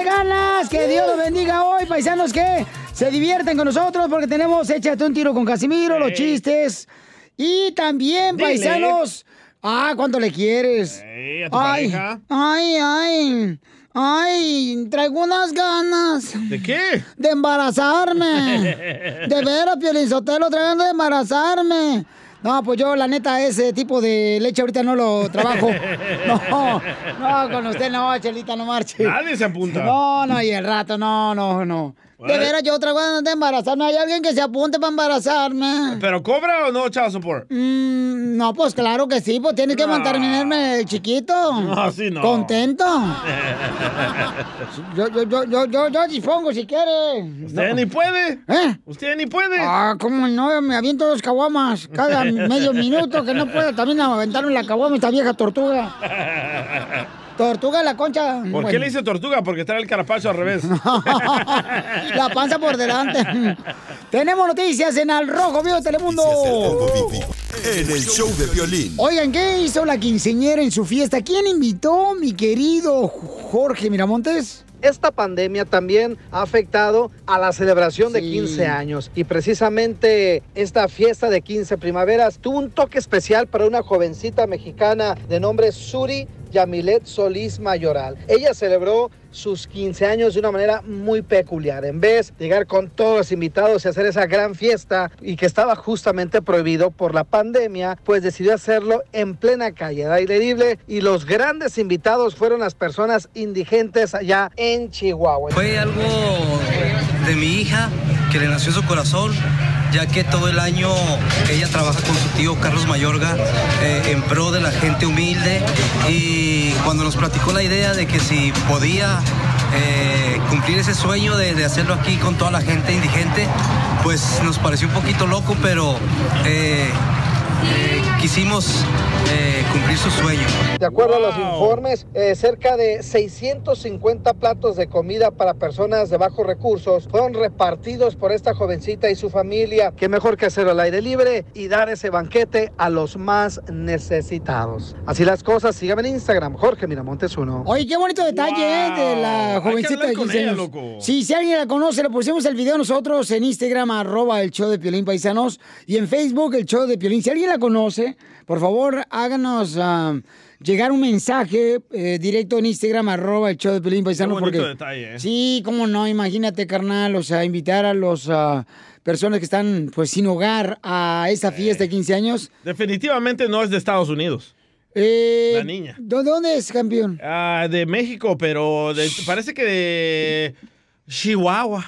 échale ganas, que Dios los bendiga hoy, paisanos que se divierten con nosotros porque tenemos Échate un tiro con Casimiro, los chistes. Y también, Dile. paisanos, ah, ¿cuánto le quieres? A tu ay, pareja. ay, ay, ay, traigo unas ganas. ¿De qué? De embarazarme. De veras, Piolizotelo, traigo de embarazarme. No, pues yo, la neta, ese tipo de leche ahorita no lo trabajo. No, no, con usted no, Chelita, no marche. Nadie se apunta. No, no, y el rato, no, no, no. De veras, yo traigo ganas de embarazarme. ¿Hay alguien que se apunte para embarazarme? ¿Pero cobra o no child support? Mm, no, pues claro que sí, pues tienes que mantenerme chiquito. No, sí, no. Contento. Yo, yo, yo, yo, yo, yo dispongo si quiere. ¿Usted ni puede? ¿Eh? ¿Usted ni puede? Ah, ¿cómo no? Me aviento dos caguamas cada medio minuto, que no puedo también aventarme la caguama esta vieja tortuga. Tortuga la concha. ¿Por qué le dice tortuga? Porque trae el carapacho al revés. La panza por delante. Tenemos noticias en Al Rojo, Vivo Telemundo. En el show de violín. Oigan, ¿qué hizo la quinceñera en su fiesta? ¿Quién invitó, mi querido Jorge Miramontes? Esta pandemia también ha afectado a la celebración de 15 años y precisamente esta fiesta de 15 primaveras tuvo un toque especial para una jovencita mexicana de nombre Suri Yamilet Solís Mayoral. Ella celebró sus 15 años de una manera muy peculiar. En vez de llegar con todos los invitados y hacer esa gran fiesta y que estaba justamente prohibido por la pandemia, pues decidió hacerlo en plena calle, al aire libre y los grandes invitados fueron las personas indigentes allá en Chihuahua. Fue algo de mi hija que le nació su corazón, ya que todo el año ella trabaja con su tío Carlos Mayorga eh, en pro de la gente humilde y cuando nos platicó la idea de que si podía eh, cumplir ese sueño de, hacerlo aquí con toda la gente indigente, pues nos pareció un poquito loco, pero eh, quisimos eh, cumplir su sueño. De acuerdo a los informes, eh, cerca de 650 platos de comida para personas de bajos recursos fueron repartidos por esta jovencita y su familia. Qué mejor que hacerlo al aire libre y dar ese banquete a los más necesitados. Así las cosas, síganme en Instagram, Jorge Miramontes uno. Oye, qué bonito detalle, ¿eh? De la Hay que jovencita de con 15 ella, años. loco. Sí, si alguien la conoce, le pusimos el video nosotros en Instagram, arroba el show de Piolín Paisanos, y en Facebook, el show de Piolín. Si alguien la conoce, por favor, háganos ah, llegar un mensaje eh, directo en Instagram, arroba el show de Piolín Paisanos. bonito porque, detalle, ¿eh? Sí, cómo no, imagínate, carnal, o sea, invitar a los... ah, personas que están pues sin hogar a esa fiesta de 15 años. Definitivamente no es de Estados Unidos. Eh, La niña. ¿De dónde es, campeón? Ah, de México, pero de- parece que de Chihuahua.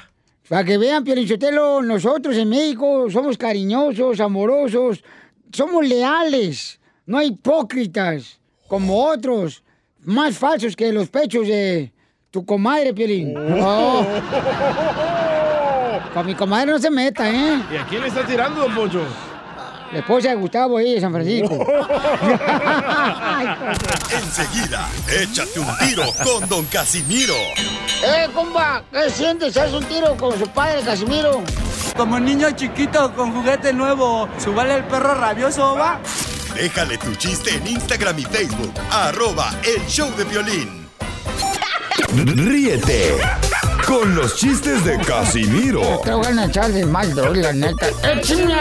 Para que vean, Piolichotelo, nosotros en México somos cariñosos, amorosos, somos leales, no hipócritas, como otros, más falsos que los pechos de tu comadre, Piolín. Oh. Con mi comadre no se meta, ¿eh? ¿Y a quién le está tirando, don Poncho? La esposa de Gustavo ahí de San Francisco. Enseguida, échate un tiro con Don Casimiro. ¡Eh, compa! ¿Qué sientes? ¿Haz un tiro con su padre, Casimiro? Como niño chiquito con juguete nuevo, ¿subale el perro rabioso, va? Déjale tu chiste en Instagram y Facebook. Arroba el show de violín. Ríete con los chistes de Casimiro Te voy a echar de mal, la neta. ¡Échame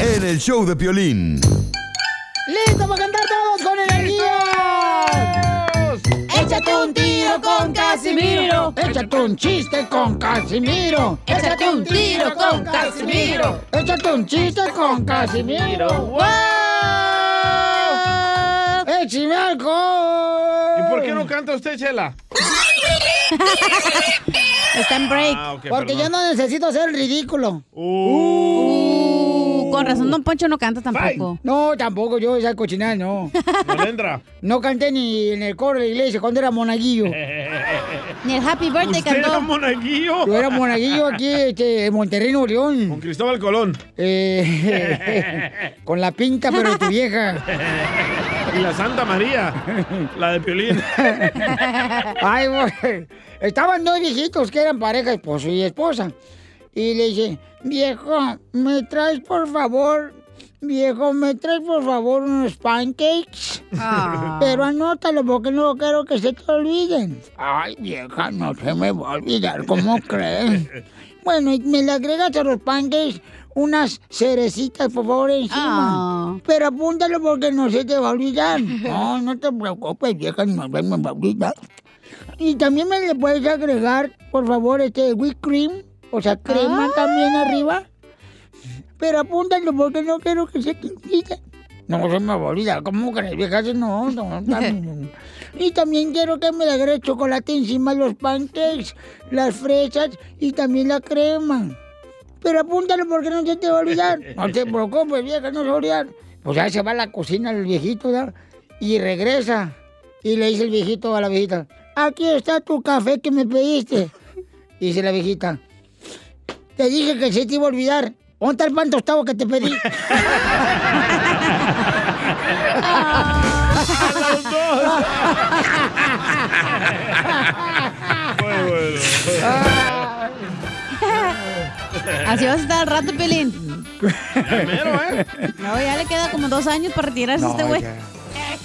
en el show de violín. ¡Listo para cantar todos con energía! Échate un tiro con Casimiro. Échate un chiste con Casimiro. Échate un tiro con Casimiro. Échate un chiste con Casimiro. ¡Wow! ¡Échame alcohol! ¿Y por qué no canta usted, Chela? Está en break. Ah, Porque yo perdón. no necesito el ridículo. Uh, con razón, Don Poncho no canta tampoco. No, tampoco yo esa cochinada, no. Melendra. No canté ni en el coro de la iglesia cuando era monaguillo. Ni el Happy Birthday ¿Usted cantó. era monaguillo? Yo era monaguillo aquí este, en Monterrey, Nuevo León. Con Cristóbal Colón. Eh, con la pinta, pero de tu vieja. Y la Santa María. La de Piolín. Ay, güey. Estaban dos viejitos que eran pareja, esposo y esposa. Y le dice, viejo, ¿me traes por favor? Viejo, ¿me traes por favor unos pancakes? Ah. Pero anótalo porque no quiero que se te olviden. Ay, vieja, no se me va a olvidar, ¿cómo crees? Bueno, y me le agregas a los pancakes unas cerecitas, por favor, encima. Ah. Pero apúntalo porque no se te va a olvidar. No, no te preocupes, vieja, no se me va a olvidar. Y también me le puedes agregar, por favor, este whipped cream, o sea, crema Ay. también arriba. Pero apúntalo porque no quiero que se te olvide. No se me va a olvidar, ¿cómo crees, vieja? Si No, no, también. Y también quiero que me agregue chocolate encima de los pancakes, las fresas y también la crema. Pero apúntalo porque no se te va a olvidar. No te preocupes, vieja, no se va a olvidar. Pues ya se va a la cocina el viejito, ¿verdad? Y regresa. Y le dice el viejito a la viejita, aquí está tu café que me pediste. Y dice la viejita, te dije que se te iba a olvidar. ¿Dónde está el pan tostado que te pedí? Muy bueno. Así vas a estar al rato, Pelín. Primero, ¿eh? No, ya le queda como dos años para retirarse No, este güey. ya.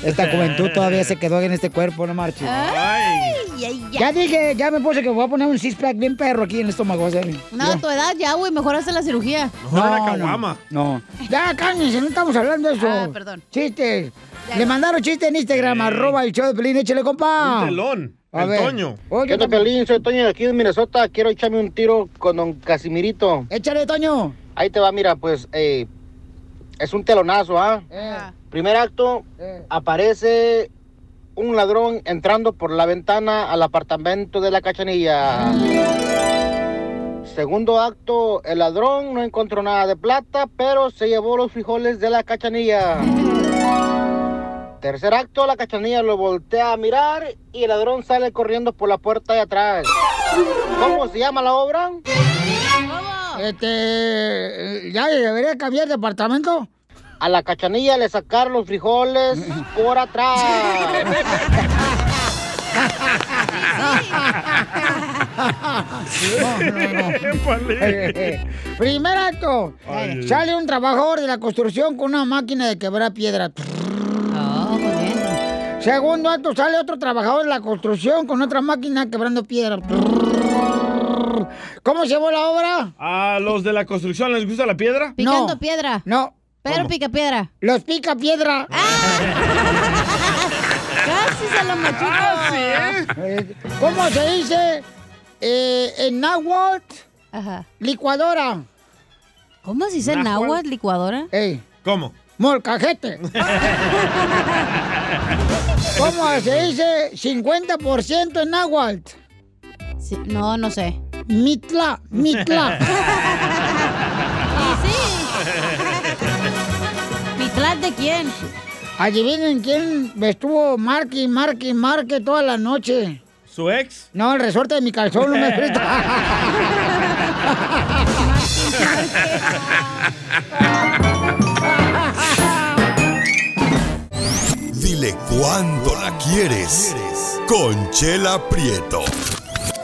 Esta juventud todavía se quedó en este cuerpo, no marches. Ay, ay, Ya ya. dije, ya me puse que voy a poner un six-pack bien perro aquí en el estómago. ¿sabes? No, tu edad ya, güey, mejor hace la cirugía. Mejor una caguama. No, Ya, cálmense, no estamos hablando de eso. Ah, perdón. Chistes. Ya, Le mandaron chiste en Instagram, arroba el show de Pelín, échale, compa. Un telón. A el ver. Toño. Oye, ¿Qué onda, Pelín? Soy Toño de aquí de Minnesota. Quiero echarme un tiro con don Casimirito. Échale, Toño. Ahí te va, mira, pues eh, es un telonazo, ¿ah? Eh, Primer acto, eh. aparece un ladrón entrando por la ventana al apartamento de la cachanilla. Segundo acto, el ladrón no encontró nada de plata, pero se llevó los frijoles de la cachanilla. Tercer acto, la cachanilla lo voltea a mirar y el ladrón sale corriendo por la puerta de atrás. ¿Cómo se llama la obra? Este, ya debería cambiar de apartamento. A la cachanilla le sacaron los frijoles por atrás. No, no, no. Épale. Primer acto. Ay, Sale un trabajador de la construcción con una máquina de quebrar piedra. Oh, bien. Segundo acto, sale otro trabajador de la construcción con otra máquina quebrando piedra. ¿Cómo se llamó la obra? ¿A los de la construcción les gusta la piedra? Picando No. piedra. No, Pero ¿Cómo? pica piedra. los pica piedra. Casi se lo machuco. Eh, ¿Cómo se dice eh, en náhuatl? Ajá. Licuadora. ¿Cómo se dice Náhuatl. náhuatl, licuadora? Ey, ¿Cómo? molcajete. ¿Cómo se dice 50% en náhuatl? Sí, no, no sé. Mitla, mitla. Sí, sí. ¿Mitlat de quién? Adivinen quién estuvo marque, marque, marque toda la noche. ¿Su ex? No, el resorte de mi calzón no me frita. Dile cuándo la quieres. Conchela Prieto.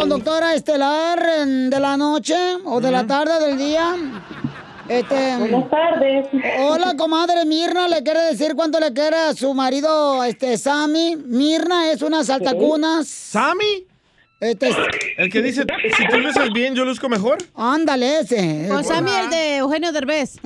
Conductora estelar en- de la noche o de la tarde del día. Este, Buenas tardes. Hola, comadre Mirna, le quiere decir cuánto le quiere a su marido, este, Sammy. Mirna es una saltacunas. ¿Sammy? Este, El que dice, si tú luces bien, yo luzco mejor. ándale ese. Con Sammy, el de Eugenio Derbez.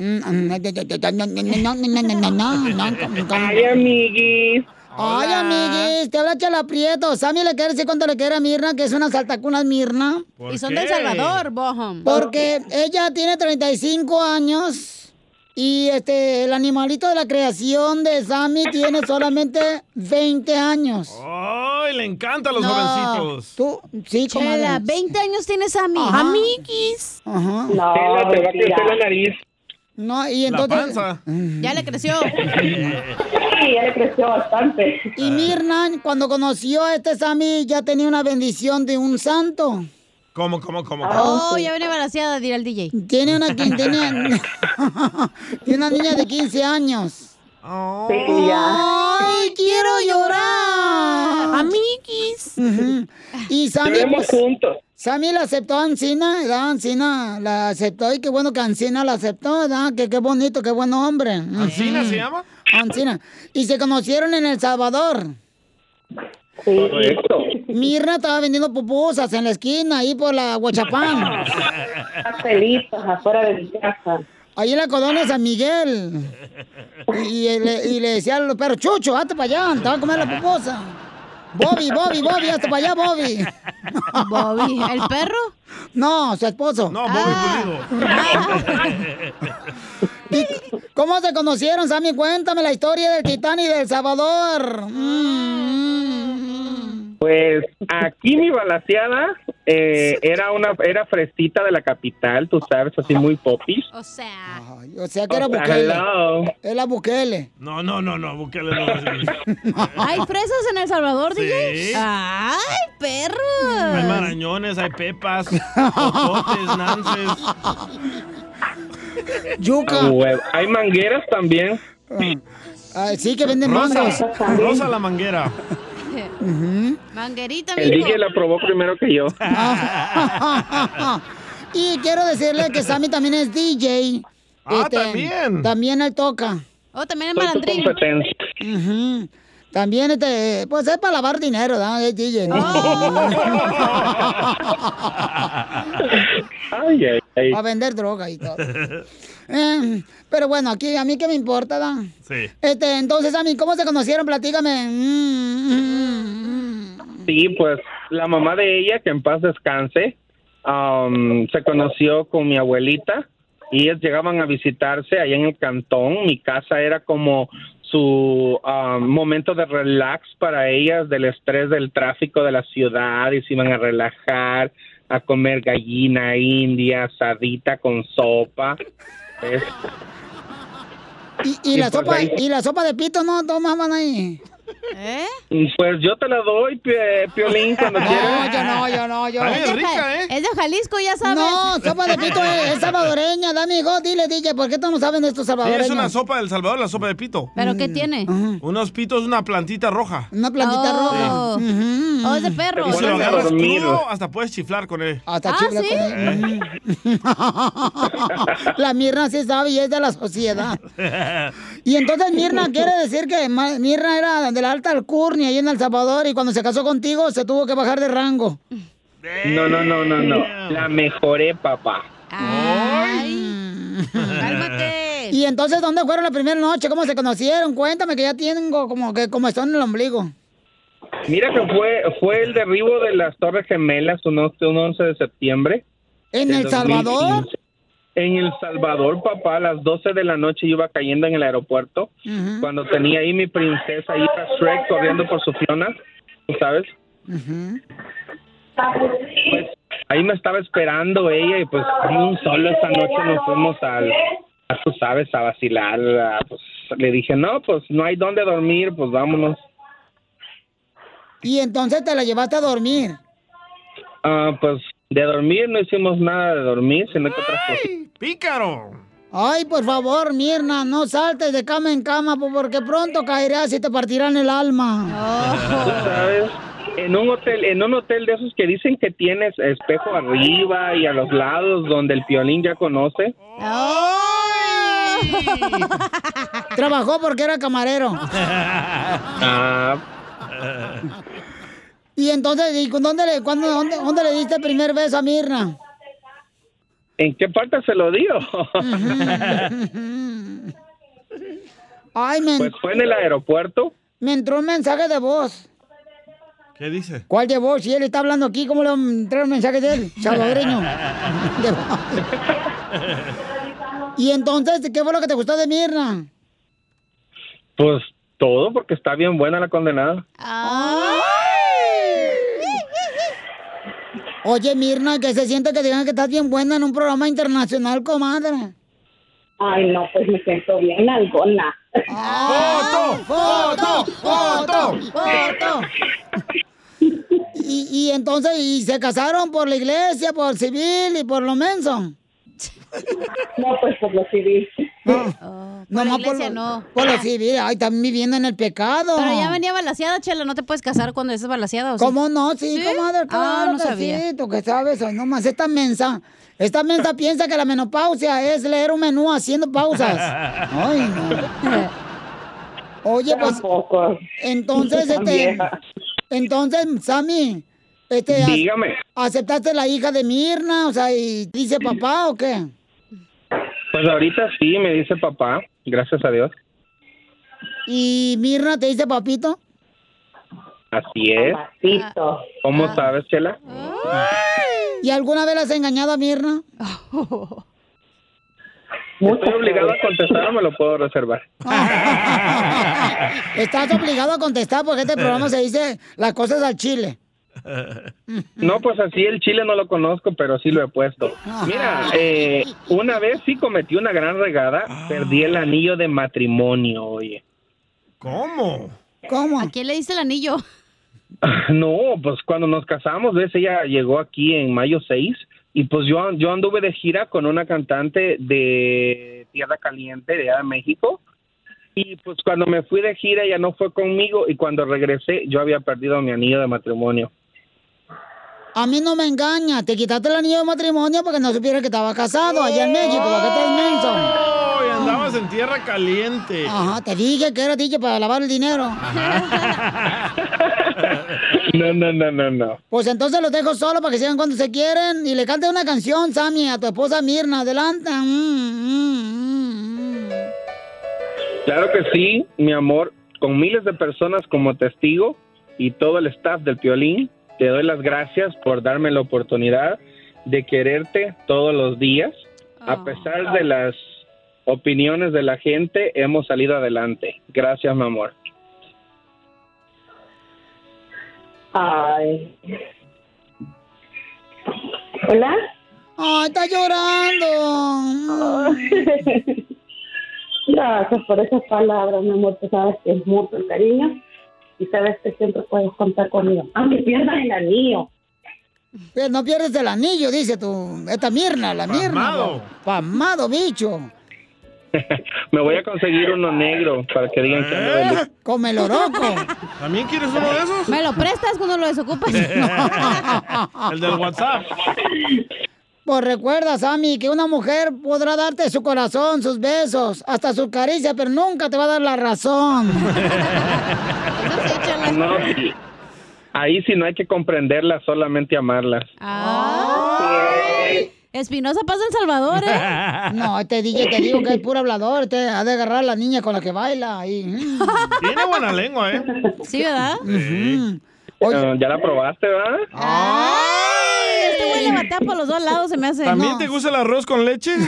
Ay, amiguis. Ay, amiguis, te habla Chela Prieto. Sammy le quiere decir cuánto le quiere a Mirna, que es una saltacunas Mirna. ¿Por Y son qué? del Salvador, Boham. Porque ella tiene 35 años y este el animalito de la creación de Sammy tiene solamente 20 años. ¡Ay, le encantan los No. jovencitos! Tú, sí. Chela, 20 años tiene Sammy. Ajá. Amiguis. Ajá. No, te va a crecer la nariz. No, y La entonces... panza. Ya le creció. Sí, ya le creció bastante. Y Mirna, cuando conoció a este Sammy, ya tenía una bendición de un santo. ¿Cómo, cómo, cómo? Oh, ya viene balanceada, dirá el DJ. Tiene una, tiene, tiene una niña de 15 años. Sí, ya. ¡Ay, quiero llorar! Amiguis. Y Sammy, Vivimos pues, juntos. Sammy la aceptó a Ancina, ¿verdad? Ancina la aceptó y qué bueno que Ancina la aceptó, ¿verdad? Que qué bonito, qué buen hombre. ¿Ancina se llama? Ancina. Y se conocieron en El Salvador. Sí. Correcto. Mirna estaba vendiendo pupusas en la esquina, ahí por la Huachapán. Pastelitos afuera de mi casa. Ahí en la colonia San Miguel. Y, y le, y le decía a los perros, Chucho, hazte para allá, te va a comer la pupusa. Bobby, Bobby, Bobby, hazte para allá, Bobby. Bobby, ¿el perro? No, su esposo. No, Bobby ¿Y ¿Cómo se conocieron, Sammy? Cuéntame la historia del Titanic del Salvador. Mm. Pues aquí mi balaseada eh, era una era fresita de la capital, tú sabes, así muy popis. O sea. Ay, o sea que era O sea, Bukele. hello. Era Bukele. No, no, no, no, Bukele no. ¿Hay fresas en El Salvador, Sí. DJ? ¡Ay, perro! Hay marañones, hay pepas, popotes, nances. Yuca. Ah. Hay mangueras también. Ay, sí, que venden Rosa, mangos. Rosa la manguera. Manguerita, El mijo. DJ la probó primero que yo. y quiero decirle que Sammy también es DJ. Ah, también. También él toca. Oh, también es malandrín. competencia. Ujú. También, este, pues es para lavar dinero, ¿no? Es DJ, ¿no? Ay, ay, ay. Para vender droga y todo. Eh, pero bueno, aquí a mí qué me importa, ¿da? Sí. Este, entonces, a mí, ¿cómo se conocieron? Platícame. Mm, mm, mm. Sí, pues la mamá de ella, que en paz descanse, am, se conoció con mi abuelita y ellos llegaban a visitarse allá en el cantón. Mi casa era como su am, momento de relax para ellas del estrés del tráfico de la ciudad y se iban a relajar, a comer gallina india, asadita con sopa. ¿ves? Y, y Y la pues sopa, ahí- y la sopa de pito, ¿no? Tomaban ahí. ¿Eh? Pues yo te la doy, Pie- Piolín, cuando No, quieras. yo no, yo no, yo no. bien rica, ¿eh? Es de Jalisco, ya sabes. No, sopa de pito es, es salvadoreña, dame hijo, dile, DJ, ¿por qué tú no saben de estos Sí, salvadoreños? es una sopa del Salvador, la sopa de pito. ¿Pero qué tiene? Unos pitos, una plantita roja. Una plantita Oh. roja. Ujú. Oh, es de perro. Te Si lo agarras crudo, hasta puedes chiflar con él. Hasta Ah, chifla ¿sí? con él. la Mirna sí sabe y es de la sociedad. Y entonces Mirna quiere decir que Mirna era de la alta alcurnia ahí en El Salvador y cuando se casó contigo se tuvo que bajar de rango. No, no, no, no, no. La mejoré, papá. Ay, cálmate. Y entonces, ¿dónde fueron la primera noche? ¿Cómo se conocieron? Cuéntame que ya tengo como que como están en el ombligo. Mira que fue fue el derribo de las Torres Gemelas un 11 un 11 de septiembre. ¿En El Salvador? 2015. En El Salvador, papá, a las 12 de la noche yo iba cayendo en el aeropuerto. Cuando tenía ahí mi princesa, hija Shrek, corriendo por su Fiona, ¿tú sabes? Pues ahí me estaba esperando ella y pues un solo esa noche nos fuimos al, a, tú sabes, a vacilar. a, pues, le dije, no, pues no hay dónde dormir, pues vámonos. Y entonces te la llevaste a dormir. Ah, pues de dormir no hicimos nada de dormir, sino que otras cosas. ¡Pícaro! Ay, por favor, Mirna, no saltes de cama en cama po- porque pronto caerás y te partirán el alma. Tú sabes, en un hotel, en un hotel de esos que dicen que tienes espejo arriba y a los lados donde el piolín ya conoce. Trabajó porque era camarero. Ah, Y entonces, ¿y con dónde le, cuándo, dónde, dónde le diste el primer beso a Mirna? ¿En qué parte se lo dio? Ay, me, pues fue en el aeropuerto. me entró un mensaje de voz. ¿Qué dice? ¿Cuál de voz? Si él está hablando aquí, ¿cómo le va a entrar un mensaje de él? Salvadoreño. Y entonces, ¿qué fue lo que te gustó de Mirna? Pues todo, porque está bien buena la condenada. Oye, Mirna, que se siente que digan que estás bien buena en un programa internacional, comadre. Ay, no, pues me siento bien algona. ¡Foto! ¡Foto! ¡Foto! ¡Foto! Y, y entonces, ¿y se casaron por la iglesia, por civil y por lo menso? No, pues por lo civil. por la Nomás iglesia lo, no. Por lo civil. Ay, están viviendo en el pecado. Pero ya venía balaseada, Chela, no te puedes casar cuando estés balaseada. ¿o sí? ¿Cómo no? Sí, ¿Sí? comadre, claro Ah, no que sabía. sí, tú que sabes, hoy nomás esta mensa. Esta mensa piensa que la menopausia es leer un menú haciendo pausas. Ay, no. Oye, pues, Tampoco. entonces, este, entonces, Sammy, este, Dígame. ¿aceptaste la hija de Mirna? O sea, ¿y dice papá o qué? Pues ahorita sí, me dice papá, gracias a Dios. ¿Y Mirna te dice papito? Así es. Papacito. ¿Cómo Ah. sabes, Chela? ¿Y alguna vez has engañado a Mirna? Estoy obligado a contestar o me lo puedo reservar. Estás obligado a contestar porque este programa se dice las cosas al chile. No, pues así el chile no lo conozco, pero sí lo he puesto. Mira, eh, una vez sí cometí una gran regada, perdí el anillo de matrimonio, oye. ¿Cómo? ¿Cómo? ¿A quién le diste el anillo? No, pues cuando nos casamos, ves, ella llegó aquí en mayo 6 y pues yo, yo anduve de gira con una cantante de Tierra Caliente, de allá de México. Y pues cuando me fui de gira ella no fue conmigo y cuando regresé yo había perdido mi anillo de matrimonio. A mí no me engaña. Te quitaste el anillo de matrimonio porque no supiera que estaba casado allá en México. ¿Para qué estás menso? ¡Oh! Y andabas en tierra caliente. Ajá, te dije que era DJ para lavar el dinero. No, no, no, no, no. Pues entonces los dejo solo para que sigan cuando se quieren. Y le cante una canción, Sammy, a tu esposa Mirna. Adelante. Mm, mm, mm. Claro que sí, mi amor, con miles de personas como testigo y todo el staff del Piolín, te doy las gracias por darme la oportunidad de quererte todos los días. A pesar de las opiniones de la gente, hemos salido adelante. Gracias, mi amor. Ay. ¿Hola? Ay, está llorando. Gracias por esas palabras, mi amor. Tú sabes que es mucho el cariño y sabes que siempre puedes contar conmigo. Aunque pierdas el anillo. No pierdes el anillo, dice tú. Esta Mirna, la Mirna. Pasmado. Pasmado, bicho. Me voy a conseguir uno negro para que digan que ando de. Come el oroco. ¿También quieres uno de esos? Me lo prestas cuando lo desocupes. El del WhatsApp. Pues recuerda, Sammy, que una mujer podrá darte su corazón, sus besos, hasta su caricia, pero nunca te va a dar la razón. No, sí. Ahí sí no hay que comprenderlas, solamente amarlas. Ay. Espinosa pasa El Salvador, ¿eh? No, este DJ te digo que es puro hablador, te ha de agarrar a la niña con la que baila ahí. mm. Tiene buena lengua, ¿eh? Sí, ¿verdad? Eh, ¿Ya la probaste, verdad? Ay, por los dos lados, se me hace. ¿También No. te gusta el arroz con leche?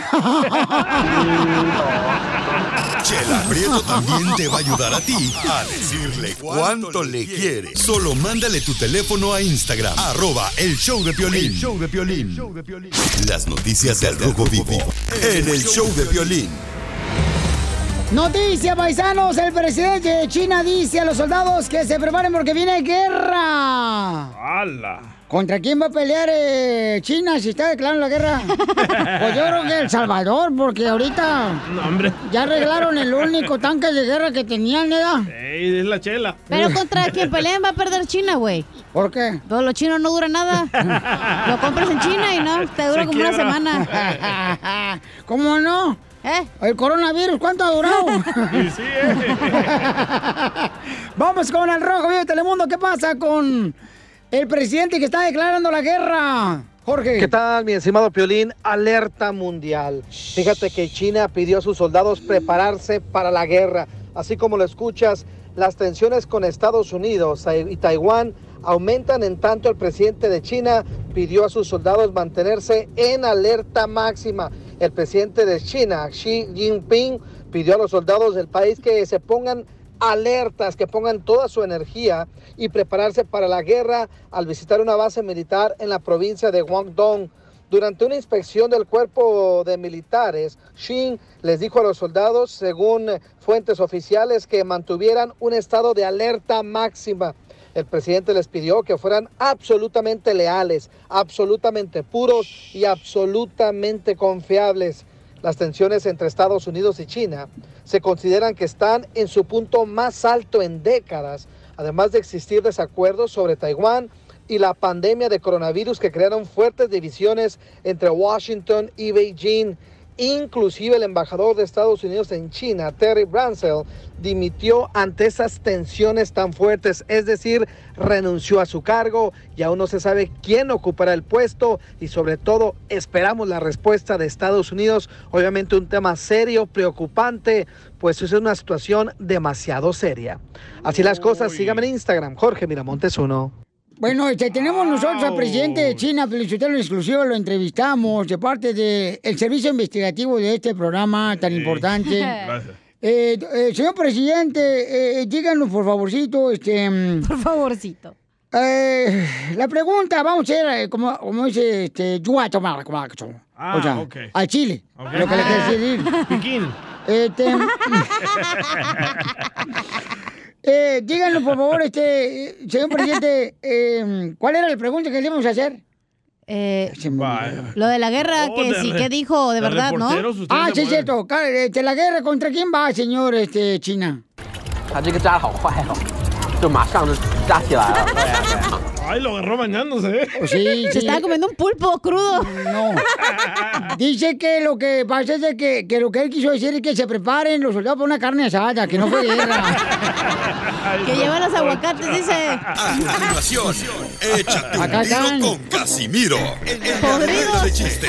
Chela Prieto también te va a ayudar a ti a decirle cuánto le quiere. Solo mándale tu teléfono a Instagram, arroba el show de Piolín. El show de Piolín. Las noticias del Rojo Vivo en el show de Piolín. Noticia, paisanos, el presidente de China dice a los soldados que se preparen porque viene guerra. ¡Hala! ¿Contra quién va a pelear eh, China si está declarando la guerra? pues yo creo que El Salvador, porque ahorita No, hombre. ya arreglaron el único tanque de guerra que tenían, ¿verdad? Ey, es la chela. Pero contra quien peleen va a perder China, güey. ¿Por qué? Todos los chinos no duran nada. Lo compras en China y no, te dura Se como una semana. ¿Cómo no? ¿Eh? ¿El coronavirus cuánto ha durado? Y sí, eh. Vamos con el rojo vivo de Telemundo. ¿Qué pasa con el presidente que está declarando la guerra? Jorge. ¿Qué tal, mi estimado Piolín? Alerta mundial. Fíjate que China pidió a sus soldados prepararse para la guerra. Así como lo escuchas, las tensiones con Estados Unidos y Taiwán aumentan en tanto el presidente de China pidió a sus soldados mantenerse en alerta máxima. El presidente de China, Xi Jinping, pidió a los soldados del país que se pongan alertas, que pongan toda su energía y prepararse para la guerra al visitar una base militar en la provincia de Guangdong. Durante una inspección del cuerpo de militares, Shin les dijo a los soldados, según fuentes oficiales, que mantuvieran un estado de alerta máxima. El presidente les pidió que fueran absolutamente leales, absolutamente puros y absolutamente confiables. Las tensiones entre Estados Unidos y China se consideran que están en su punto más alto en décadas, además de existir desacuerdos sobre Taiwán y la pandemia de coronavirus que crearon fuertes divisiones entre Washington y Beijing. Inclusive el embajador de Estados Unidos en China, Terry Bransell, dimitió ante esas tensiones tan fuertes, es decir, renunció a su cargo y aún no se sabe quién ocupará el puesto y sobre todo esperamos la respuesta de Estados Unidos, obviamente un tema serio, preocupante, pues es una situación demasiado seria. Así las cosas, síganme en Instagram, Jorge Miramontes 1. Bueno, este, tenemos nosotros al presidente de China, Felicitelo en exclusivo, lo entrevistamos de parte del servicio investigativo de este programa tan importante. Gracias. Eh, eh, señor presidente, eh, díganos por favorcito, este... Por favorcito. la pregunta, vamos a hacer, eh, como, como dice, este, Yua Tomar, como- Ah, o sea, ok. al Chile, Ok. lo que le quiero decir. Piquín. Este, eh, díganos, por favor, este, señor presidente, eh, ¿cuál era la pregunta que le íbamos a hacer? Eh. Lo de la guerra, Oh, que sí, re- que dijo de de verdad, ¿no? Ah, sí, es cierto. Este, ¿La guerra contra quién va, señor este, China? Ay, lo agarró bañándose. ¿eh? Pues sí, Se estaba comiendo un pulpo crudo. No. Dice que lo que pasa es que, que, lo que él quiso decir es que se preparen los soldados para una carne asada, que no fue guerra. Que llevan los aguacates, dice. A continuación, échate un con Casimiro. En, Podridos. De chiste.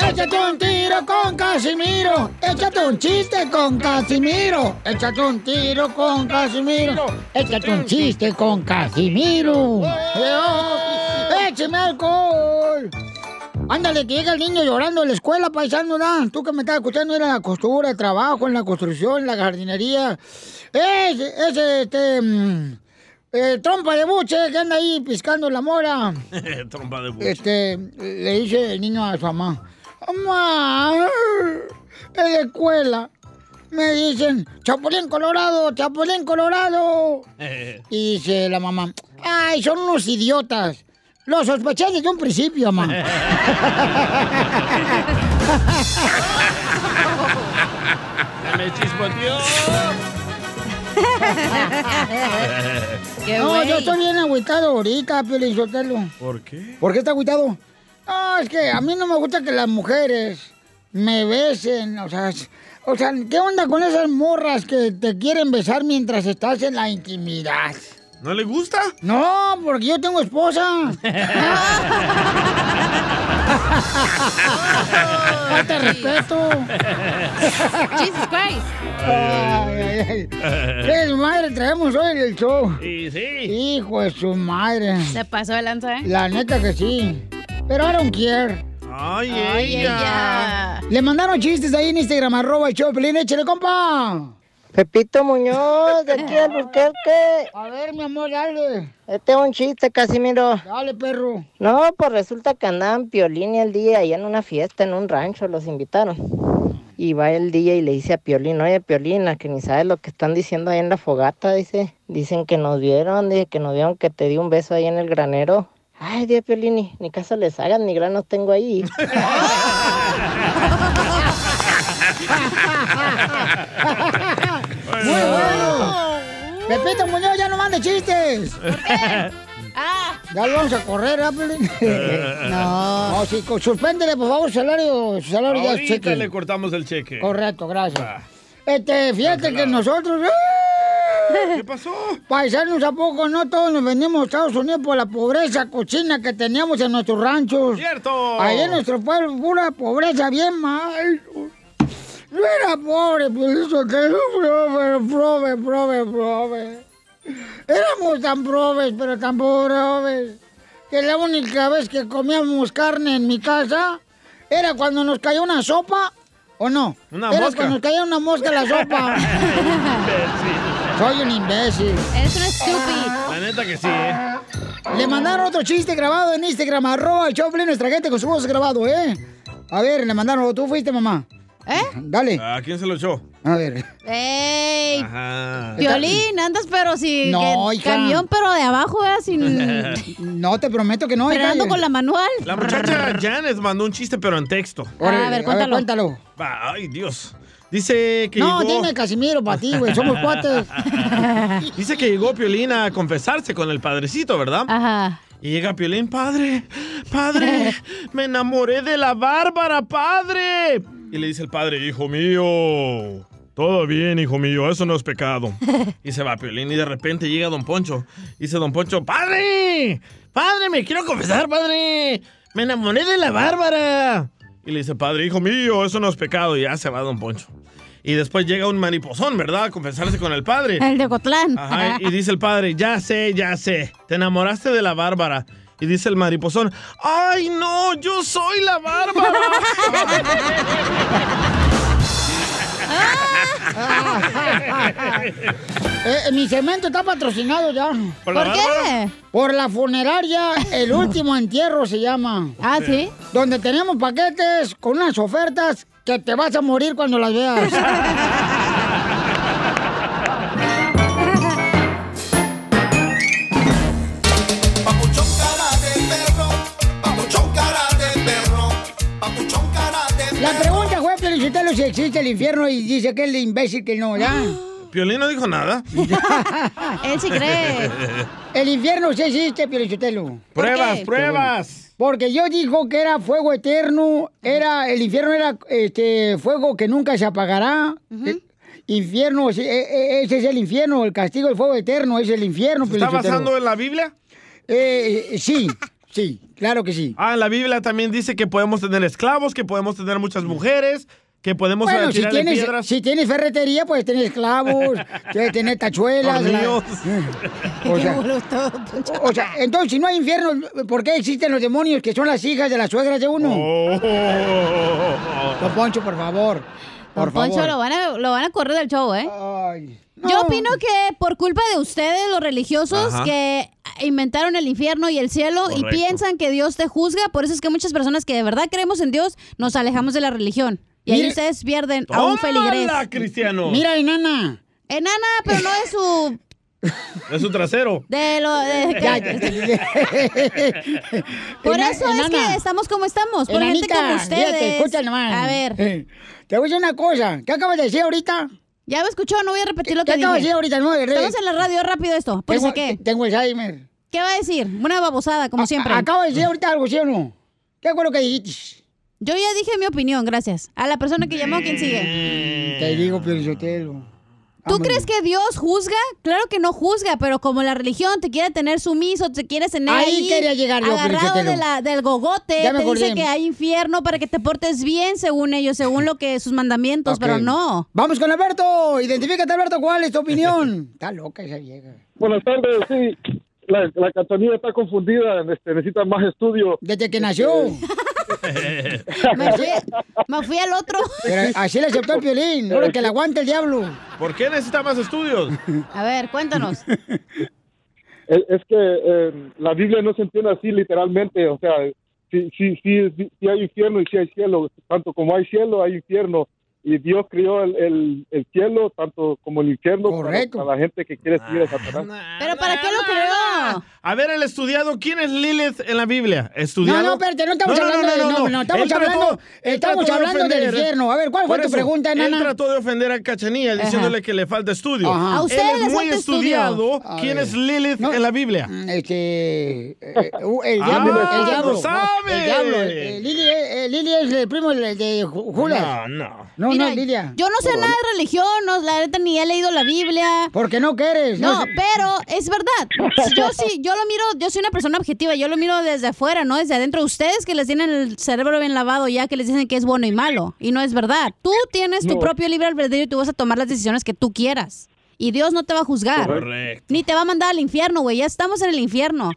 Échate un tiro con Casimiro. Échate un chiste con Casimiro. Échate un tiro con Casimiro. Échate un chiste con Casimiro. ¡Échame alcohol! Ándale, que llega el niño llorando en la escuela, paisano, ¿no? Tú que me estás escuchando ir a la costura, el trabajo, en la construcción, en la jardinería. Ese, ese, este... mm, eh, trompa de buche que anda ahí piscando la mora. Trompa de buche. Este, le dice el niño a su mamá, mamá, en la escuela me dicen, Chapulín Colorado, Chapulín Colorado. Y dice la mamá, ay, son unos idiotas. Lo sospeché desde un principio, mamá. Me chispoteó. Qué no, yo estoy bien agüitado ahorita, Sotelo. ¿Por qué? ¿Por qué está agüitado? No, es que a mí no me gusta que las mujeres me besen, o sea, o sea, ¿qué onda con esas morras que te quieren besar mientras estás en la intimidad? ¿No le gusta? No, porque yo tengo esposa. De respeto. Jesus Christ. Ay, ay, ay. ¿Qué madre traemos hoy en el show? Sí, sí. Hijo de su madre. Se pasó de lanza, ¿eh? La neta que sí. Pero I don't care. Ay, Ay, ella. ella. Le mandaron chistes ahí en Instagram, arroba el show, Pelín, échale, compa. Pepito Muñoz, de aquí al Burquerque. A ver, mi amor, dale. Este es un chiste, Casimiro. Dale, perro. No, pues resulta que andaban Piolín y el día allá en una fiesta, en un rancho, los invitaron. Y va el día y le dice a Piolín, oye, Piolín, a que ni sabes lo que están diciendo ahí en la fogata, dice. Dicen que nos vieron, dice que nos vieron que te di un beso ahí en el granero. Ay, Dios Piolín, ni, ni caso les hagan, ni granos tengo ahí. Muy bueno. Pepito Muñoz, ya no mande chistes. Ah. Ya lo vamos a correr, ¿ah, Pelín? no. No, sí, suspéndele, por favor, su salario, su salario ya es Ahorita cheque. le cortamos el cheque. Correcto, gracias. Este, fíjate que nosotros... ¡ah! ¿Qué pasó? Paisanos, ¿a poco no todos nos venimos a Estados Unidos por la pobreza cochina que teníamos en nuestros ranchos? ¡Cierto! Ahí en nuestro pueblo, pura pobreza bien mal. No era pobre, pues eso te prove, prove, prove, prove. Éramos tan probes, pero tan pobres, que la única vez que comíamos carne en mi casa era cuando nos cayó una sopa, ¿o no? Una era mosca. cuando nos caía una mosca en la sopa. Soy un imbécil. Eres un estúpido. La neta que sí, ¿eh? Le mandaron otro chiste grabado en Instagram, arroba el nuestra gente con su voz grabado, ¿eh? A ver, le mandaron, tú fuiste, mamá. ¿Eh? Dale. ¿A quién se lo echó? A ver. ¡Ey! Ajá. Violín, andas pero si No, hija. camión, pero de abajo, ¿eh? Sin... No, te prometo que no. hija. Frenando con la manual. La muchacha Janet mandó un chiste, pero en texto. Órale, a ver, cuéntalo. Va, ay, Dios. Dice que No, llegó... dime Casimiro para ti, güey. Somos cuates. Dice que llegó Piolín a confesarse con el padrecito, ¿verdad? Ajá. Y llega Piolín, padre, padre, me enamoré de la Bárbara, padre. Y le dice el padre, hijo mío, todo bien, hijo mío, eso no es pecado. Y se va Piolín y de repente llega Don Poncho. Dice Don Poncho, padre, padre, me quiero confesar, padre, me enamoré de la Bárbara. Y le dice, padre, hijo mío, eso no es pecado. Y ya se va Don Poncho. Y después llega un mariposón, ¿verdad? A confesarse con el padre. El de Ocotlán. Ajá, y dice el padre, ya sé, ya sé, te enamoraste de la Bárbara. Y dice el mariposón, ¡ay no, yo soy la Bárbara! Eh, mi cemento está patrocinado ya. ¿Por ¿Por qué? Bárbara? Por la funeraria El Último Entierro se llama. Ah, ¿sí? Donde tenemos paquetes con unas ofertas que te vas a morir cuando las veas. La pregunta fue, Felicitelo, si existe el infierno y dice que es el imbécil que no, ¿ya? Piolín no dijo nada. Él sí cree. El infierno sí existe, Piolichotelo. Pruebas, pruebas. Porque yo dijo que era fuego eterno, era el infierno era este fuego que nunca se apagará. Eh, Infierno, eh, eh, ese es el infierno, el castigo del fuego eterno es el infierno. ¿Se está basando en la Biblia? Eh, sí, sí, claro que sí. Ah, en la Biblia también dice que podemos tener esclavos, que podemos tener muchas mujeres, que podemos Bueno, si tienes, piedras. si tienes ferretería, puedes tener esclavos, puedes tener tachuelas. la-. O sea, o sea, entonces, si no hay infierno, ¿por qué existen los demonios que son las hijas de las suegras de uno? Don Poncho, por favor. Por Don Poncho favor. lo van, a, lo van a correr del show, ¿eh? Yo opino que por culpa de ustedes, los religiosos, Ajá. que inventaron el infierno y el cielo y piensan que Dios te juzga, por eso es que muchas personas que de verdad creemos en Dios nos alejamos de la religión. Y ahí ustedes pierden a un feligrés. ¡Tómala, Cristiano! Mira, enana. Enana, pero no es su... Es su trasero. De lo, de- Ya, por eso es que estamos como estamos, por gente Enanita, como ustedes. fíjate, escucha nomás. A ver. Eh, Te voy a decir una cosa. ¿Qué acabas de decir ahorita? Ya me escuchó, no voy a repetir lo ¿Qué que dije. decir ahorita? No, Estamos en la radio, rápido esto. ¿Por tengo, qué? tengo Alzheimer. ¿Qué va a decir? Una babosada, como siempre. Acabo de decir ahorita algo, ¿sí o no? ¿Qué fue lo que dijiste? Yo ya dije mi opinión, gracias. A la persona que llamó, ¿quién sigue? Te digo, Piolichotelo. ¿Tú crees que Dios juzga? Claro que no juzga, pero como la religión te quiere tener sumiso, te quiere tener Ahí ahí, quería llegar yo, agarrado Felicitelo. de la, del gogote, Ya te dice que hay infierno para que te portes bien según ellos, según lo que sus mandamientos, pero no. Vamos con Alberto. Identifícate, Alberto. ¿Cuál es tu opinión? Está loca esa vieja. Buenas tardes, sí. La, la cantonía está confundida, este, necesita más estudio. Desde que nació. Me fui, me fui al otro. Pero así le aceptó el piolín. Ahora que le aguante el diablo. ¿Por qué necesita más estudios? A ver, cuéntanos. Es, es que eh, la Biblia no se entiende así literalmente, o sea, sí, sí, sí, sí hay infierno y sí hay cielo, tanto como hay cielo hay infierno. Y Dios crió el, el, el cielo, tanto como el infierno, para, para la gente que quiere seguir a Satanás. ¿Pero para qué lo creó? A ver, el estudiado, ¿quién es Lilith en la Biblia? ¿Estudiado? No, no, espérate, no estamos hablando de- no, no, estamos Él trató- hablando- él estamos de hablando del infierno. A ver, ¿cuál fue tu pregunta, Él nana? trató de ofender a Cachanilla Ajá. diciéndole que le falta estudio. Ajá. A Él ustedes es muy estudio. estudiado. ¿Quién es Lilith en la Biblia? Este. eh, uh, el Ah, diablo. el lo diablo. sabe. El diablo. eh, Lili, eh, Lili es el primo de, de Ju- Judas. No, no. No, no? Yo no sé nada de religión, no, la neta ni he leído la Biblia. Porque no quieres. No, pero es verdad. Yo sí, yo lo miro, yo soy una persona objetiva, yo lo miro desde afuera, no desde adentro. Ustedes que les tienen el cerebro bien lavado ya, que les dicen que es bueno y malo. Y no es verdad. Tú tienes tu No. propio libre albedrío y tú vas a tomar las decisiones que tú quieras. Y Dios no te va a juzgar. Correcto. Ni te va a mandar al infierno, güey. Ya estamos en el infierno.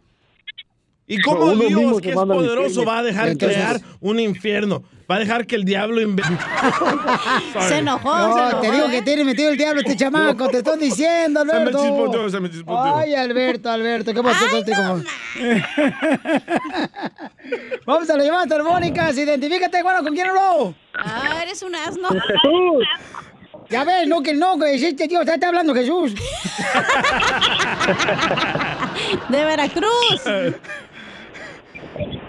¿Y cómo Dios, que es poderoso, va a dejar Entonces- crear un infierno? Va a dejar que el diablo invente. Se enojó, No, se enojó, te digo ¿eh? que tiene metido el diablo este chamaco, te estoy diciendo, Se me Alberto. chispoteó, se me chispoteó. Ay, Alberto, Alberto, ¿qué pasó contigo? Vamos a la llamada telefónicas, identifícate, bueno, ¿con quién habló? Ah, eres un asno. Ya ves, no que no, que este tío está, está hablando Jesús. De Veracruz.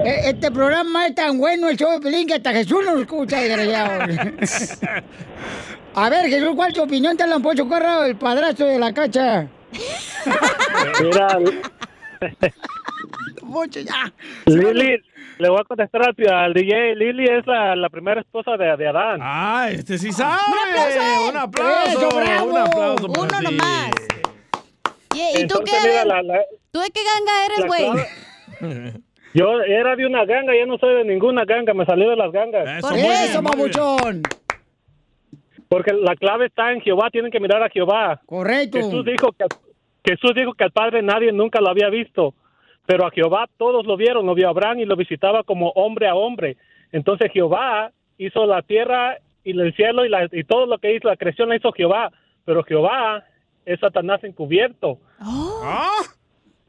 E- Este programa es tan bueno, el show de Pelín, que hasta Jesús nos escucha, desgraciado. A ver, Jesús, ¿cuál es tu opinión? Te la han puesto corro el padrastro de la cacha. Mira, Mucho ya. Lili, le voy a contestar al, al DJ. Lili es la, la primera esposa de, de Adán. Ah, este sí sabe. Un aplauso. Eso. Un aplauso para Uno ti. nomás. ¿Y, y tú qué? mira, la- la- ¿Tú de qué ganga eres, la güey? Yo era de una ganga, ya no soy de ninguna ganga, me salió de las gangas. Por eso, mamuchón. Porque la clave está en Jehová, tienen que mirar a Jehová. Correcto. Jesús dijo que, Jesús dijo que al Padre nadie nunca lo había visto, pero a Jehová todos lo vieron, lo vio Abraham y lo visitaba como hombre a hombre. Entonces Jehová hizo la tierra y el cielo y, la- y todo lo que hizo, la creación la hizo Jehová, pero Jehová es Satanás encubierto.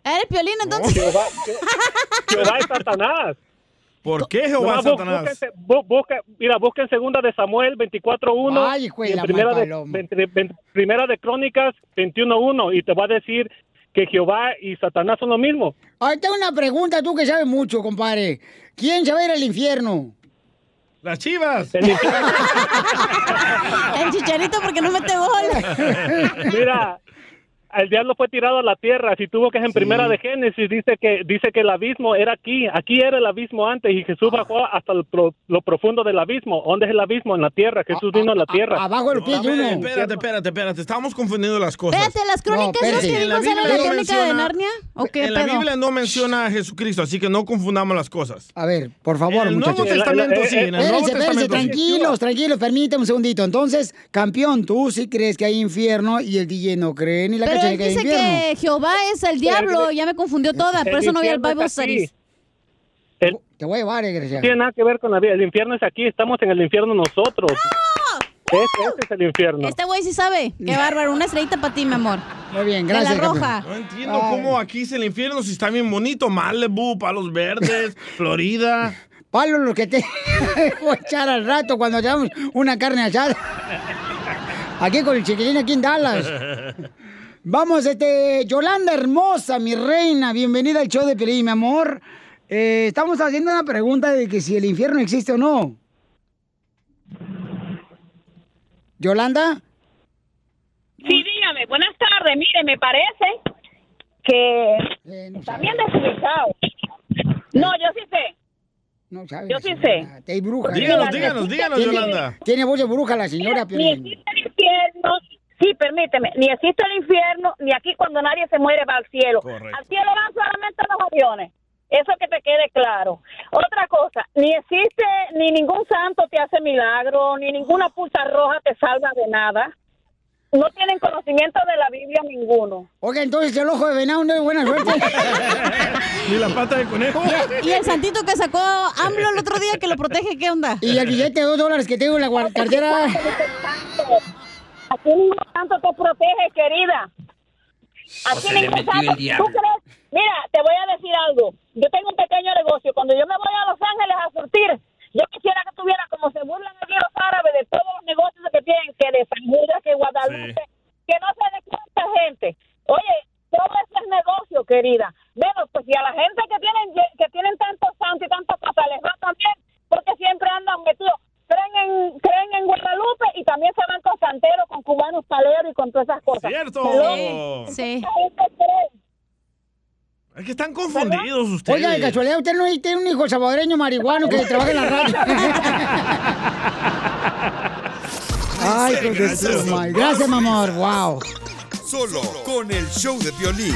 ¿Eres piolín entonces? Jehová, Jehová es Satanás. ¿Por qué Jehová bu- Satanás? búsquense- bu- busca- mira, busca en segunda de Samuel 24.1 Ay, hijo de y en la primera de, primera de Crónicas 21.1 y te va a decir que Jehová y Satanás son lo mismo. Ahí tengo una pregunta, tú que sabes mucho, compadre. ¿Quién se va a ir al infierno? Las chivas. El infierno. El chicharito porque no mete gol. Mira, el diablo fue tirado a la tierra. Si tuvo que es en primera de Génesis dice que dice que el abismo era aquí, aquí era el abismo antes y Jesús bajó hasta el pro- lo profundo del abismo. ¿Dónde es el abismo? En la tierra. Jesús vino a la tierra. Abajo del A ver, Espérate, espérate, espérate. Estamos confundiendo las cosas. Espérate, ¿las crónicas No, que vimos En la no crónica de Narnia? ¿O qué en la pedo? Biblia no menciona a Jesucristo, así que no confundamos las cosas. A ver, por favor, En el Nuevo muchachos. Testamento sí, en el Nuevo Espérense, espérense, Testamento sí. tranquilos, tranquilos, permíteme un segundito. Entonces, campeón, tú sí crees que hay infierno y el DJ no cree ni la Pero él dice que Jehová es el diablo, ya me confundió toda, por eso no vi el Bible. Studies. El- Te voy a llevar, desgraciado. No tiene nada que ver con la vida. El infierno es aquí, estamos en el infierno nosotros. Ese, ese es el infierno. Este güey sí sabe. Qué bárbaro, una estrellita para ti, mi amor. Muy bien, De gracias. la roja. No entiendo cómo aquí es el infierno si está bien bonito. Malibu, Palos Verdes, Florida. Palo lo que te voy a echar al rato cuando hagamos una carne asada. Aquí con el chiquilín aquí en Dallas. Vamos, este, Yolanda hermosa, mi reina, bienvenida al show de Pelín, mi amor. Eh, estamos haciendo una pregunta de que si el infierno existe o no. Yolanda, Sí, dígame, buenas tardes. Mire, me parece que está bien desubicado. No, yo sí sé. no sabes. Yo sí sé. Te hay bruja. Díganos, díganos, díganos, Yolanda. Tiene voz de bruja la señora, Ni existe el infierno. Sí, permíteme. Ni existe el infierno, ni aquí cuando nadie se muere va al cielo. Correcto. Al cielo van solamente los aviones. Eso que te quede claro. Otra cosa, ni existe, ni ningún santo te hace milagro, ni ninguna pulsa roja te salva de nada. No tienen conocimiento de la Biblia ninguno. Oiga, entonces el ojo de venado no es buena suerte. Ni la pata de conejo. Y el santito que sacó AMLO el otro día que lo protege, ¿qué onda? Y el billete de dos dólares que tengo en la cartera. Aquí ningún santo te protege, querida. Aquí ningún santo. ¿Tú crees? Mira, te voy a decir algo. Yo tengo un pequeño negocio. Cuando yo me voy a Los Ángeles a surtir, yo quisiera que tuviera como se burlan aquí los árabes de todos los negocios que tienen, que de San Judas, que Guadalupe, que no se dé cuenta gente. Oye, todo eso es negocio, querida. Bueno, pues si a la gente que tienen que tienen tantos santos y tantas cosas les va también, porque siempre andan metidos. Creen en, creen en Guadalupe y también se van con santeros, con cubanos paleros y con todas esas cosas. ¡Cierto! Hello. Sí. Es que están confundidos ustedes. Oiga, de casualidad, usted no tiene un hijo salvadoreño marihuano que trabaja en la radio. Ay, madre. Gracias, mi amor. Wow. Solo con el show de violín.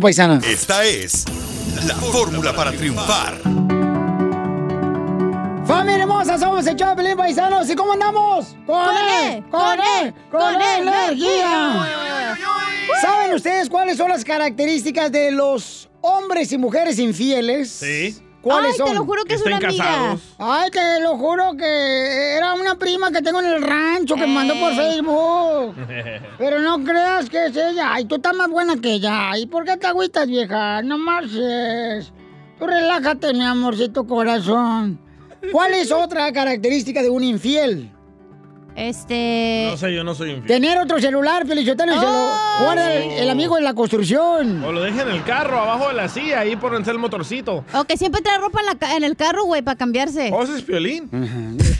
paisana. Esta es la fórmula para triunfar. Familia hermosa, somos el show de Pelín Paisanos. ¿Y cómo andamos? ¡Con él! ¡Con él! ¡Con él! energía! ¿Saben ustedes cuáles son las características de los hombres y mujeres infieles? Sí. ¿Cuáles Ay, son? te lo juro que es una amiga. casados. Ay, te lo juro que era una prima que tengo en el rancho que me mandó por Ey. Facebook. Pero no creas que es ella. Ay, tú estás más buena que ella. ¿Y por qué te agüitas, vieja? No marches. Tú relájate, mi amorcito corazón. ¿Cuál es otra característica de un infiel? Este. No sé, yo no soy infiel. Tener otro celular, Felicitano, y se lo guarda el, el amigo en la construcción. O lo dejen en el carro, abajo de la silla, ahí por el motorcito. O que siempre trae ropa en, la ca- en el carro, güey, para cambiarse. ¿O ese es violín?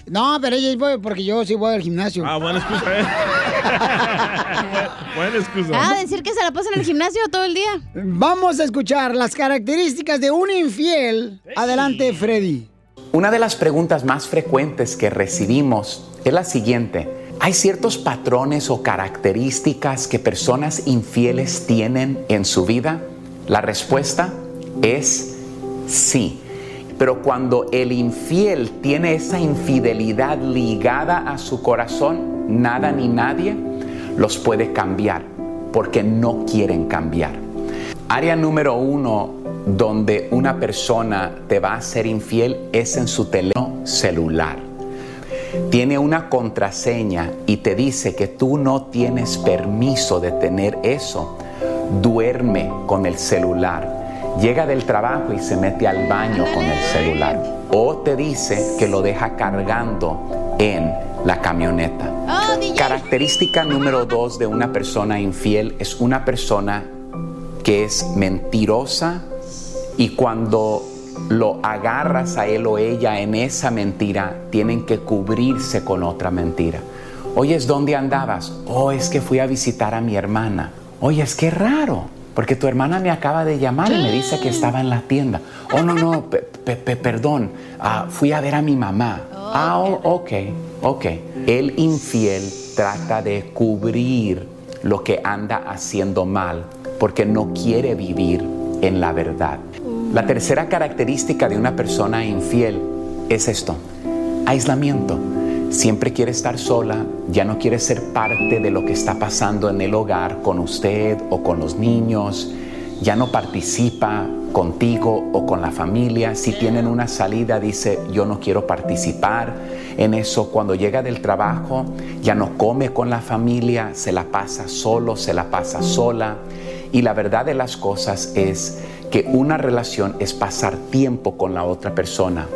No, pero ella es porque yo sí voy al gimnasio. Ah, buena excusa, ¿eh? buena excusa. Ah, decir que se la pasa en el gimnasio todo el día. Vamos a escuchar las características de un infiel. Adelante, Freddy. Una de las preguntas más frecuentes que recibimos es la siguiente. ¿Hay ciertos patrones o características que personas infieles tienen en su vida? La respuesta es sí. Pero cuando el infiel tiene esa infidelidad ligada a su corazón, nada ni nadie los puede cambiar porque no quieren cambiar. Área número uno donde una persona te va a ser infiel es en su teléfono celular. Tiene una contraseña y te dice que tú no tienes permiso de tener eso. Duerme con el celular. Llega del trabajo y se mete al baño con el celular. O te dice que lo deja cargando en la camioneta. Característica número dos de una persona infiel es una persona que es mentirosa y cuando lo agarras a él o ella en esa mentira, tienen que cubrirse con otra mentira. Oye, ¿dónde andabas? Oh, es que fui a visitar a mi hermana. Oye, es que raro, porque tu hermana me acaba de llamar y me dice que estaba en la tienda. Oh, no, no, pe- pe- perdón, ah, fui a ver a mi mamá. Ah, oh, ok, ok. El infiel trata de cubrir lo que anda haciendo mal porque no quiere vivir en la verdad. La tercera característica de una persona infiel es esto, aislamiento. Siempre quiere estar sola, ya no quiere ser parte de lo que está pasando en el hogar con usted o con los niños, ya no participa contigo o con la familia. Si tienen una salida, dice, yo no quiero participar en eso. Cuando llega del trabajo, ya no come con la familia, se la pasa solo, se la pasa sola. Y la verdad de las cosas es que una relación es pasar tiempo con la otra persona.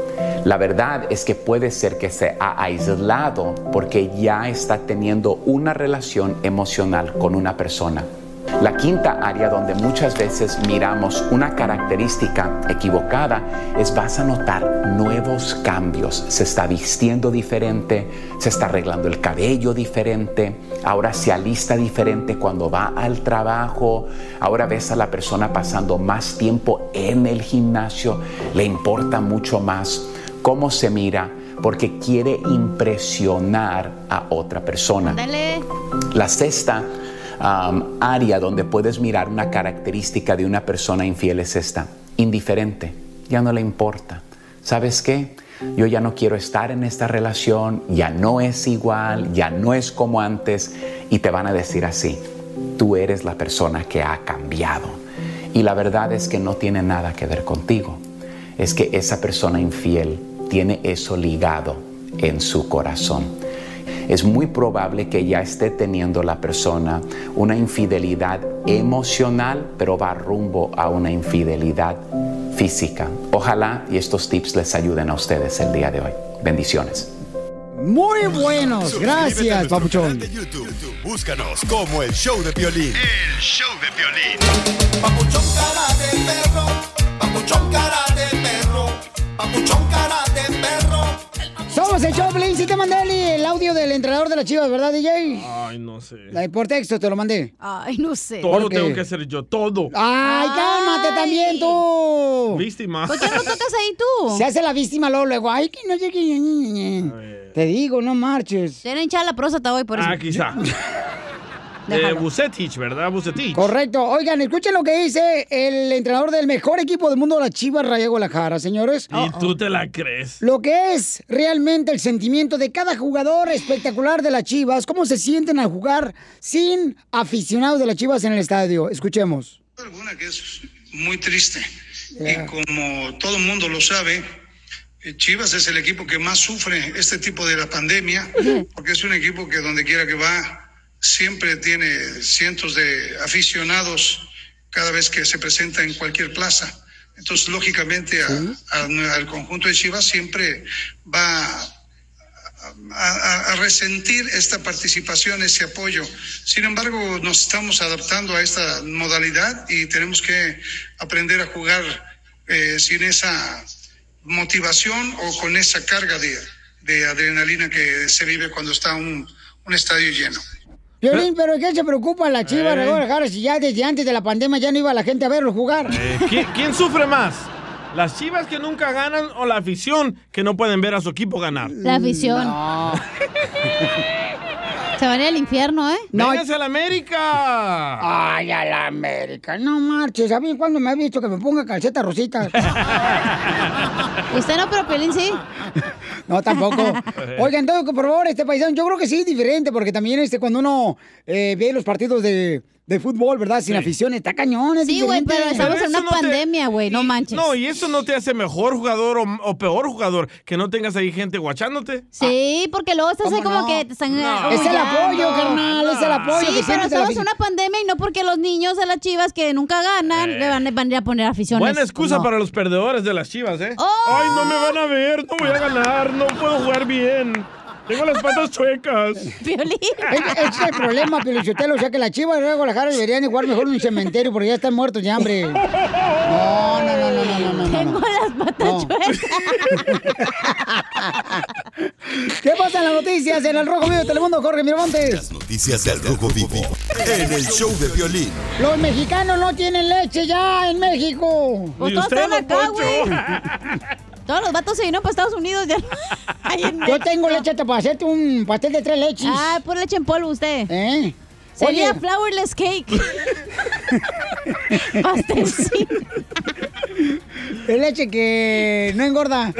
La verdad es que puede ser que se ha aislado porque ya está teniendo una relación emocional con una persona. La quinta área donde muchas veces miramos una característica equivocada es vas a notar nuevos cambios. Se está vistiendo diferente, se está arreglando el cabello diferente, ahora se alista diferente cuando va al trabajo, ahora ves a la persona pasando más tiempo en el gimnasio, le importa mucho más cómo se mira porque quiere impresionar a otra persona. La sexta um, área donde puedes mirar una característica de una persona infiel es esta, indiferente, ya no le importa. ¿Sabes qué? yo ya no quiero estar en esta relación, ya no es igual, ya no es como antes, y te van a decir así, tú eres la persona que ha cambiado. Y la verdad es que no tiene nada que ver contigo, es que esa persona infiel tiene eso ligado en su corazón. Es muy probable que ya esté teniendo la persona una infidelidad emocional, pero va rumbo a una infidelidad física. Ojalá y estos tips les ayuden a ustedes el día de hoy. Bendiciones. Muy buenos, gracias, papuchón. de YouTube. Búscanos como el show de violín. El show de violín. Papuchón cara de perro, papuchón cara de perro, papuchón cara de perro. Somos el Choplin. Sí te mandé el, el audio del entrenador de las chivas, ¿verdad, DJ? Ay, no sé. La- Por texto te lo mandé. Ay, no sé. Todo ¿Por qué? tengo que hacer yo, todo. Ay, cálmate también tú. Víctima. ¿Por qué no tocas ahí tú? Se hace la víctima luego, luego. Ay, que no qué. Te digo, no marches. Tiene hinchada la próstata hoy por eso. Ah, quizá. Déjalo. Bucetich, ¿verdad? Bucetich. Correcto. Oigan, escuchen lo que dice el entrenador del mejor equipo del mundo, la Chivas Raya Guadalajara, señores. Y tú te la crees. Lo que es realmente el sentimiento de cada jugador espectacular de las Chivas, cómo se sienten al jugar sin aficionados de las Chivas en el estadio. Escuchemos. alguna que es muy triste. Yeah. Y como todo el mundo lo sabe, eh, Chivas es el equipo que más sufre este tipo de la pandemia, porque es un equipo que donde quiera que va, siempre tiene cientos de aficionados cada vez que se presenta en cualquier plaza. Entonces, lógicamente, a- a- al conjunto de Chivas siempre va a, resentir esta participación, ese apoyo. Sin embargo, nos estamos adaptando a esta modalidad y tenemos que aprender a jugar eh, sin esa motivación o con esa carga de, de adrenalina que se vive cuando está un, un estadio lleno. Violín, pero ¿qué se preocupa la Chivas Eh. de Guadalajara si ya desde antes de la pandemia ya no iba la gente a verlo jugar? Eh, ¿quién, quién sufre más? ¿Las chivas que nunca ganan o la afición que no pueden ver a su equipo ganar? La afición. Se van a ir al infierno, ¿eh? No. ¡Véngase a la América! Ay, a la América, no marches. ¿A mí cuándo me ha visto que me ponga calceta rositas? Usted no, pero Pelín sí. No, tampoco. Oigan, todo, por favor, este paisano, yo creo que sí es diferente, porque también este, cuando uno eh, ve los partidos de, de fútbol, ¿verdad? Sin afición, está cañón, es Sí, güey, pero estamos en una no pandemia, güey, no manches. No, y eso no te hace mejor jugador o, o peor jugador que no tengas ahí gente guachándote. Sí, porque luego estás ahí ¿Cómo como no? que te están... No. Es el apoyo, carnal, es el apoyo. Sí, pero estamos en una pandemia y no porque los niños de las chivas que nunca ganan le van, van a ir a poner aficiones. Buena excusa No. para los perdedores de las chivas, ¿eh? ¡Oh! Ay, no me van a ver, no voy a ganar, no puedo jugar bien. Tengo las patas chuecas. Piolín. Es- Ese es el problema, Pelichotelo. O sea que las chivas de Guadalajara deberían igual mejor en un cementerio porque ya están muertos de hambre. No, no, no, no, no, no, no. Tengo no. las patas No. chuecas. ¿Qué pasa en las noticias en el Rojo Vivo de Telemundo, Jorge Miramontes? Noticias del Rojo Vivo en el show de violín. Los mexicanos no tienen leche ya en México. Pues todos están acá, güey. Todos los vatos se vinieron para Estados Unidos ya. Yo tengo leche hasta para hacerte un pastel de tres leches. Ah, pura leche en polvo usted. ¿Eh? Sería Oye. flourless cake. Pastelcito. Es leche que no engorda.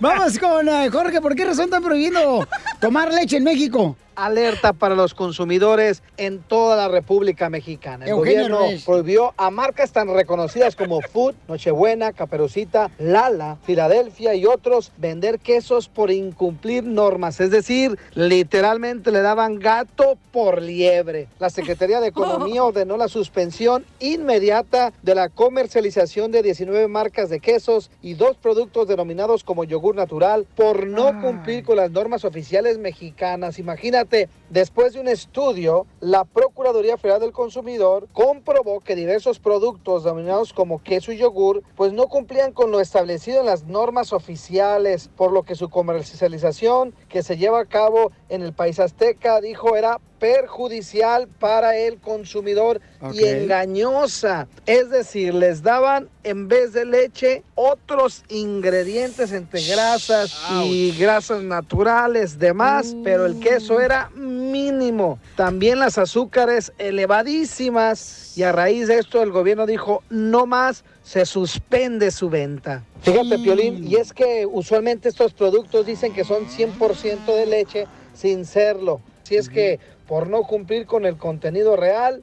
Vamos con eh, Jorge. ¿Por qué razón están prohibiendo tomar leche en México? Alerta para los consumidores en toda la República Mexicana. El Eugenio gobierno prohibió a marcas tan reconocidas como Food, Nochebuena, Caperucita, Lala, Filadelfia y otros vender quesos por incumplir normas. Es decir, literalmente le daban gato por liebre. La Secretaría de Economía ordenó la suspensión inmediata de la comercialización de 19 marcas de quesos y dos productos denominados como yogur natural por no cumplir con las normas oficiales mexicanas. Imagínate, después de un estudio, la Procuraduría Federal del Consumidor comprobó que diversos productos denominados como queso y yogur pues no cumplían con lo establecido en las normas oficiales, por lo que su comercialización que se lleva a cabo en el país azteca, dijo, era perjudicial para el consumidor y engañosa. Es decir, les daban en vez de leche otros ingredientes entre grasas y grasas naturales, demás, pero el queso era mínimo. También las azúcares elevadísimas y a raíz de esto el gobierno dijo no más, se suspende su venta. Fíjate, Piolín, y es que usualmente estos productos dicen que son 100% de leche sin serlo. Si es que por no cumplir con el contenido real,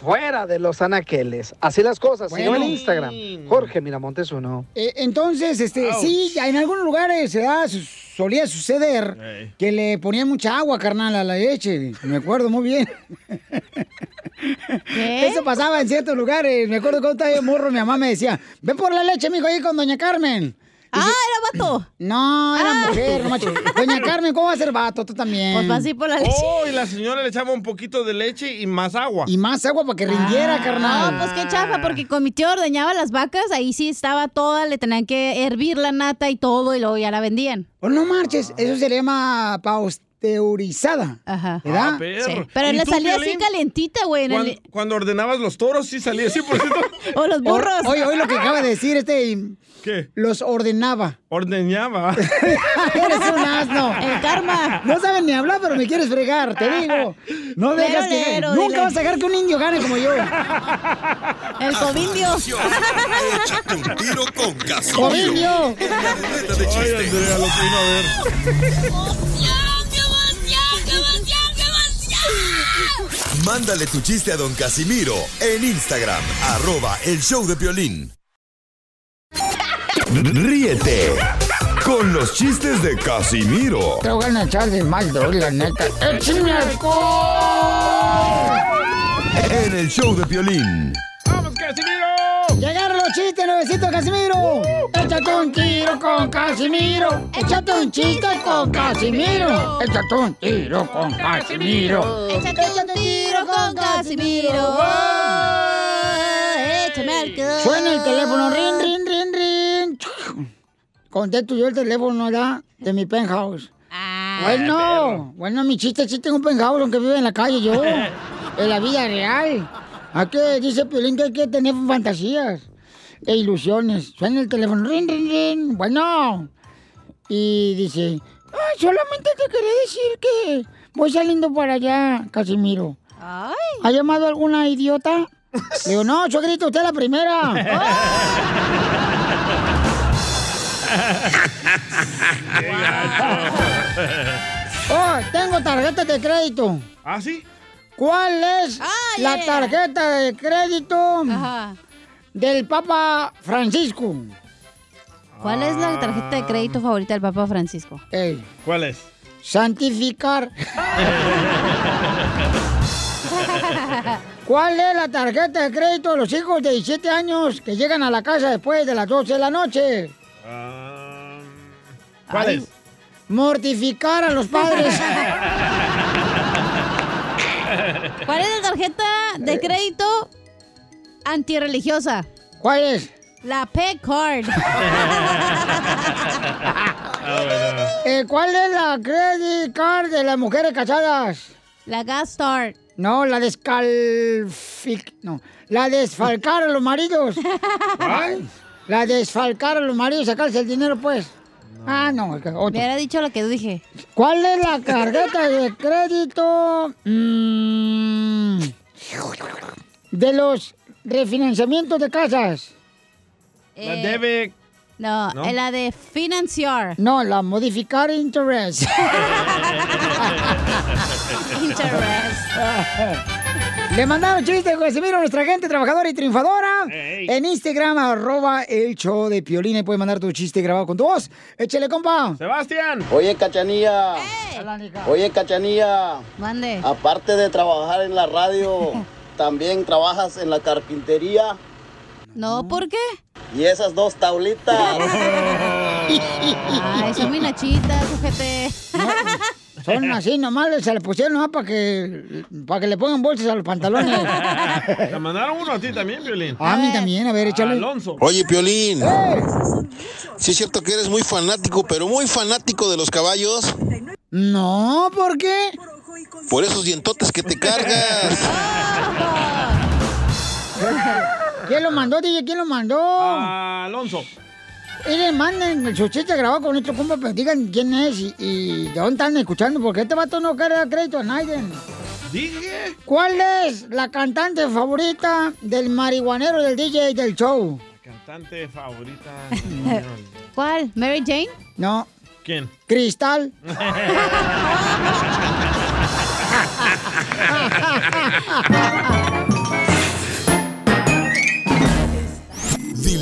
fuera de los anaqueles. Así las cosas, sino en Bueno. Instagram. Jorge Miramontes uno. Eh, entonces, este, sí, en algunos lugares se da, su- solía suceder que le ponían mucha agua, carnal, a la leche. Me acuerdo muy bien. Eso pasaba en ciertos lugares. Me acuerdo cuando estaba yo morro, mi mamá me decía, ven por la leche, mijo, ahí con doña Carmen. Ah, era vato. No, era Ah. mujer, no macho. Doña Carmen, ¿cómo va a ser vato? Tú también. Pues va así por la leche. Oh, y la señora le echaba un poquito de leche y más agua. Y más agua para que rindiera, carnal. No, pues qué chafa, porque con mi tío ordeñaba las vacas, ahí sí estaba toda, le tenían que hervir la nata y todo, y luego ya la vendían. Oh, no marches, eso se le llama pasteurizada. Ajá. ¿Verdad? Ah, perro. Sí, Pero ¿Y le salía Piolín? así calientita, güey. el- Cuando, ordenabas los toros, sí salía 100%. O los burros. Oye, oye, lo que acaba de decir este. ¿Qué? Los ordenaba. Ordeñaba. Eres un asno. El karma. No saben ni hablar, pero me quieres fregar, te digo. No Lero, dejas que. lero, Nunca dile. vas a dejar que un indio gane como yo. El covindio. Échate un tiro con Casimiro. Covindio. Ay. Andrea, lo que vino a ver. Mándale tu chiste a don Casimiro en Instagram, arroba el show de violín. Ríete con los chistes de Casimiro Te voy a echar de mal, doy, la neta. ¡Échame alcohol! en el show de violín. ¡Vamos, Casimiro! Llegaron los chistes, nuevecito Casimiro. Échate un tiro con Casimiro. Échate un chiste con Casimiro. Échate un tiro con Casimiro. Échate un tiro con Casimiro. Échame alcohol. Suena el teléfono, rin. Contesto yo el teléfono, ¿verdad? De mi penthouse. Ah. Bueno, bueno, mi chiste, sí tengo un penthouse, aunque vive en la calle yo. en la vida real. ¿A qué dice Piolín que hay que tener fantasías e ilusiones? Suena el teléfono, rin, rin, rin. Bueno. Y dice, "Ay, solamente te quería decir que voy saliendo para allá, Casimiro. Ay. ¿Ha llamado alguna idiota? Le digo, no, suegrito, usted es la primera. Oh, tengo tarjeta de crédito. ¿Ah, sí? ¿Cuál es Ah, la tarjeta de crédito Ajá. del Papa Francisco? ¿Cuál es la tarjeta de crédito favorita del Papa Francisco? Ey, ¿Cuál es? santificar. ¿Cuál es la tarjeta de crédito de los hijos de 17 años que llegan a la casa después de las 12 de la noche? Ah, ¿Cuál Ay, es? Mortificar a los padres. ¿Cuál es la tarjeta de crédito antirreligiosa? ¿Cuál es? La Pet Card. Ah, bueno. Eh, ¿Cuál es la credit card de las mujeres casadas? La Gas Start. No, la descalfic... No, la desfalcar a los maridos. La desfalcar a los maridos, sacarse el dinero, pues. Ah, no, Me otro. hubiera dicho lo que dije. ¿Cuál es la tarjeta de crédito mm, de los refinanciamientos de casas? La Eh, debe. No, ¿No? eh, la de financiar. No, la modificar interest. Interest. Le mandaron chiste, Casimiro, nuestra gente trabajadora y triunfadora. Ey. En Instagram, arroba el show de Piolín. Ahí Puedes mandar tu chiste grabado con tu voz. Échale, compa. Sebastián. Oye, Cachanilla. Oye, Cachanilla. Mande. Aparte de trabajar en la radio, también trabajas en la carpintería. No, ¿por qué? Y esas dos taulitas. Ay, son muy nachitas, ojete. Son así, nomás se le pusieron nomás para que, para que le pongan bolsas a los pantalones. Te mandaron uno a ti también, Violín. A mí también, a ver, échale. Alonso. Oye, Piolín, ¡Eh! sí es cierto que eres muy fanático, pero muy fanático de los caballos. No, ¿por qué? Por esos dientotes que te cargas. ¿Quién lo mandó, DJ? ¿Quién lo mandó? Alonso. Y le manden el chiste grabado con nuestro compa, pero digan quién es y, y de dónde están escuchando, porque este vato no quiere dar crédito a nadie. Dije. ¿Cuál es la cantante favorita del marihuanero del DJ del show? Cantante favorita. ¿Cuál? ¿Mary Jane? No. ¿Quién? Cristal.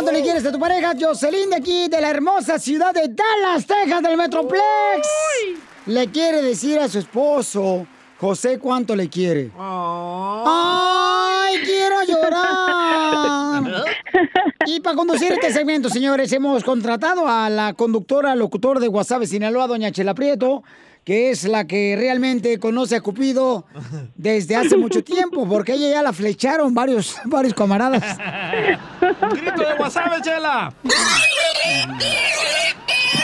cuánto le quieres a tu pareja, Jocelyn, de aquí, de la hermosa ciudad de Dallas, Texas, del Metroplex. Le quiere decir a su esposo, José, cuánto le quiere. ¡Ay, quiero llorar! Y para conducir este segmento, señores, hemos contratado a la conductora, locutor de WhatsApp Sinaloa, doña Chela Prieto, que es la que realmente conoce a Cupido desde hace mucho tiempo, porque ella ya la flecharon varios, varios camaradas. Un grito de WhatsApp, Chela.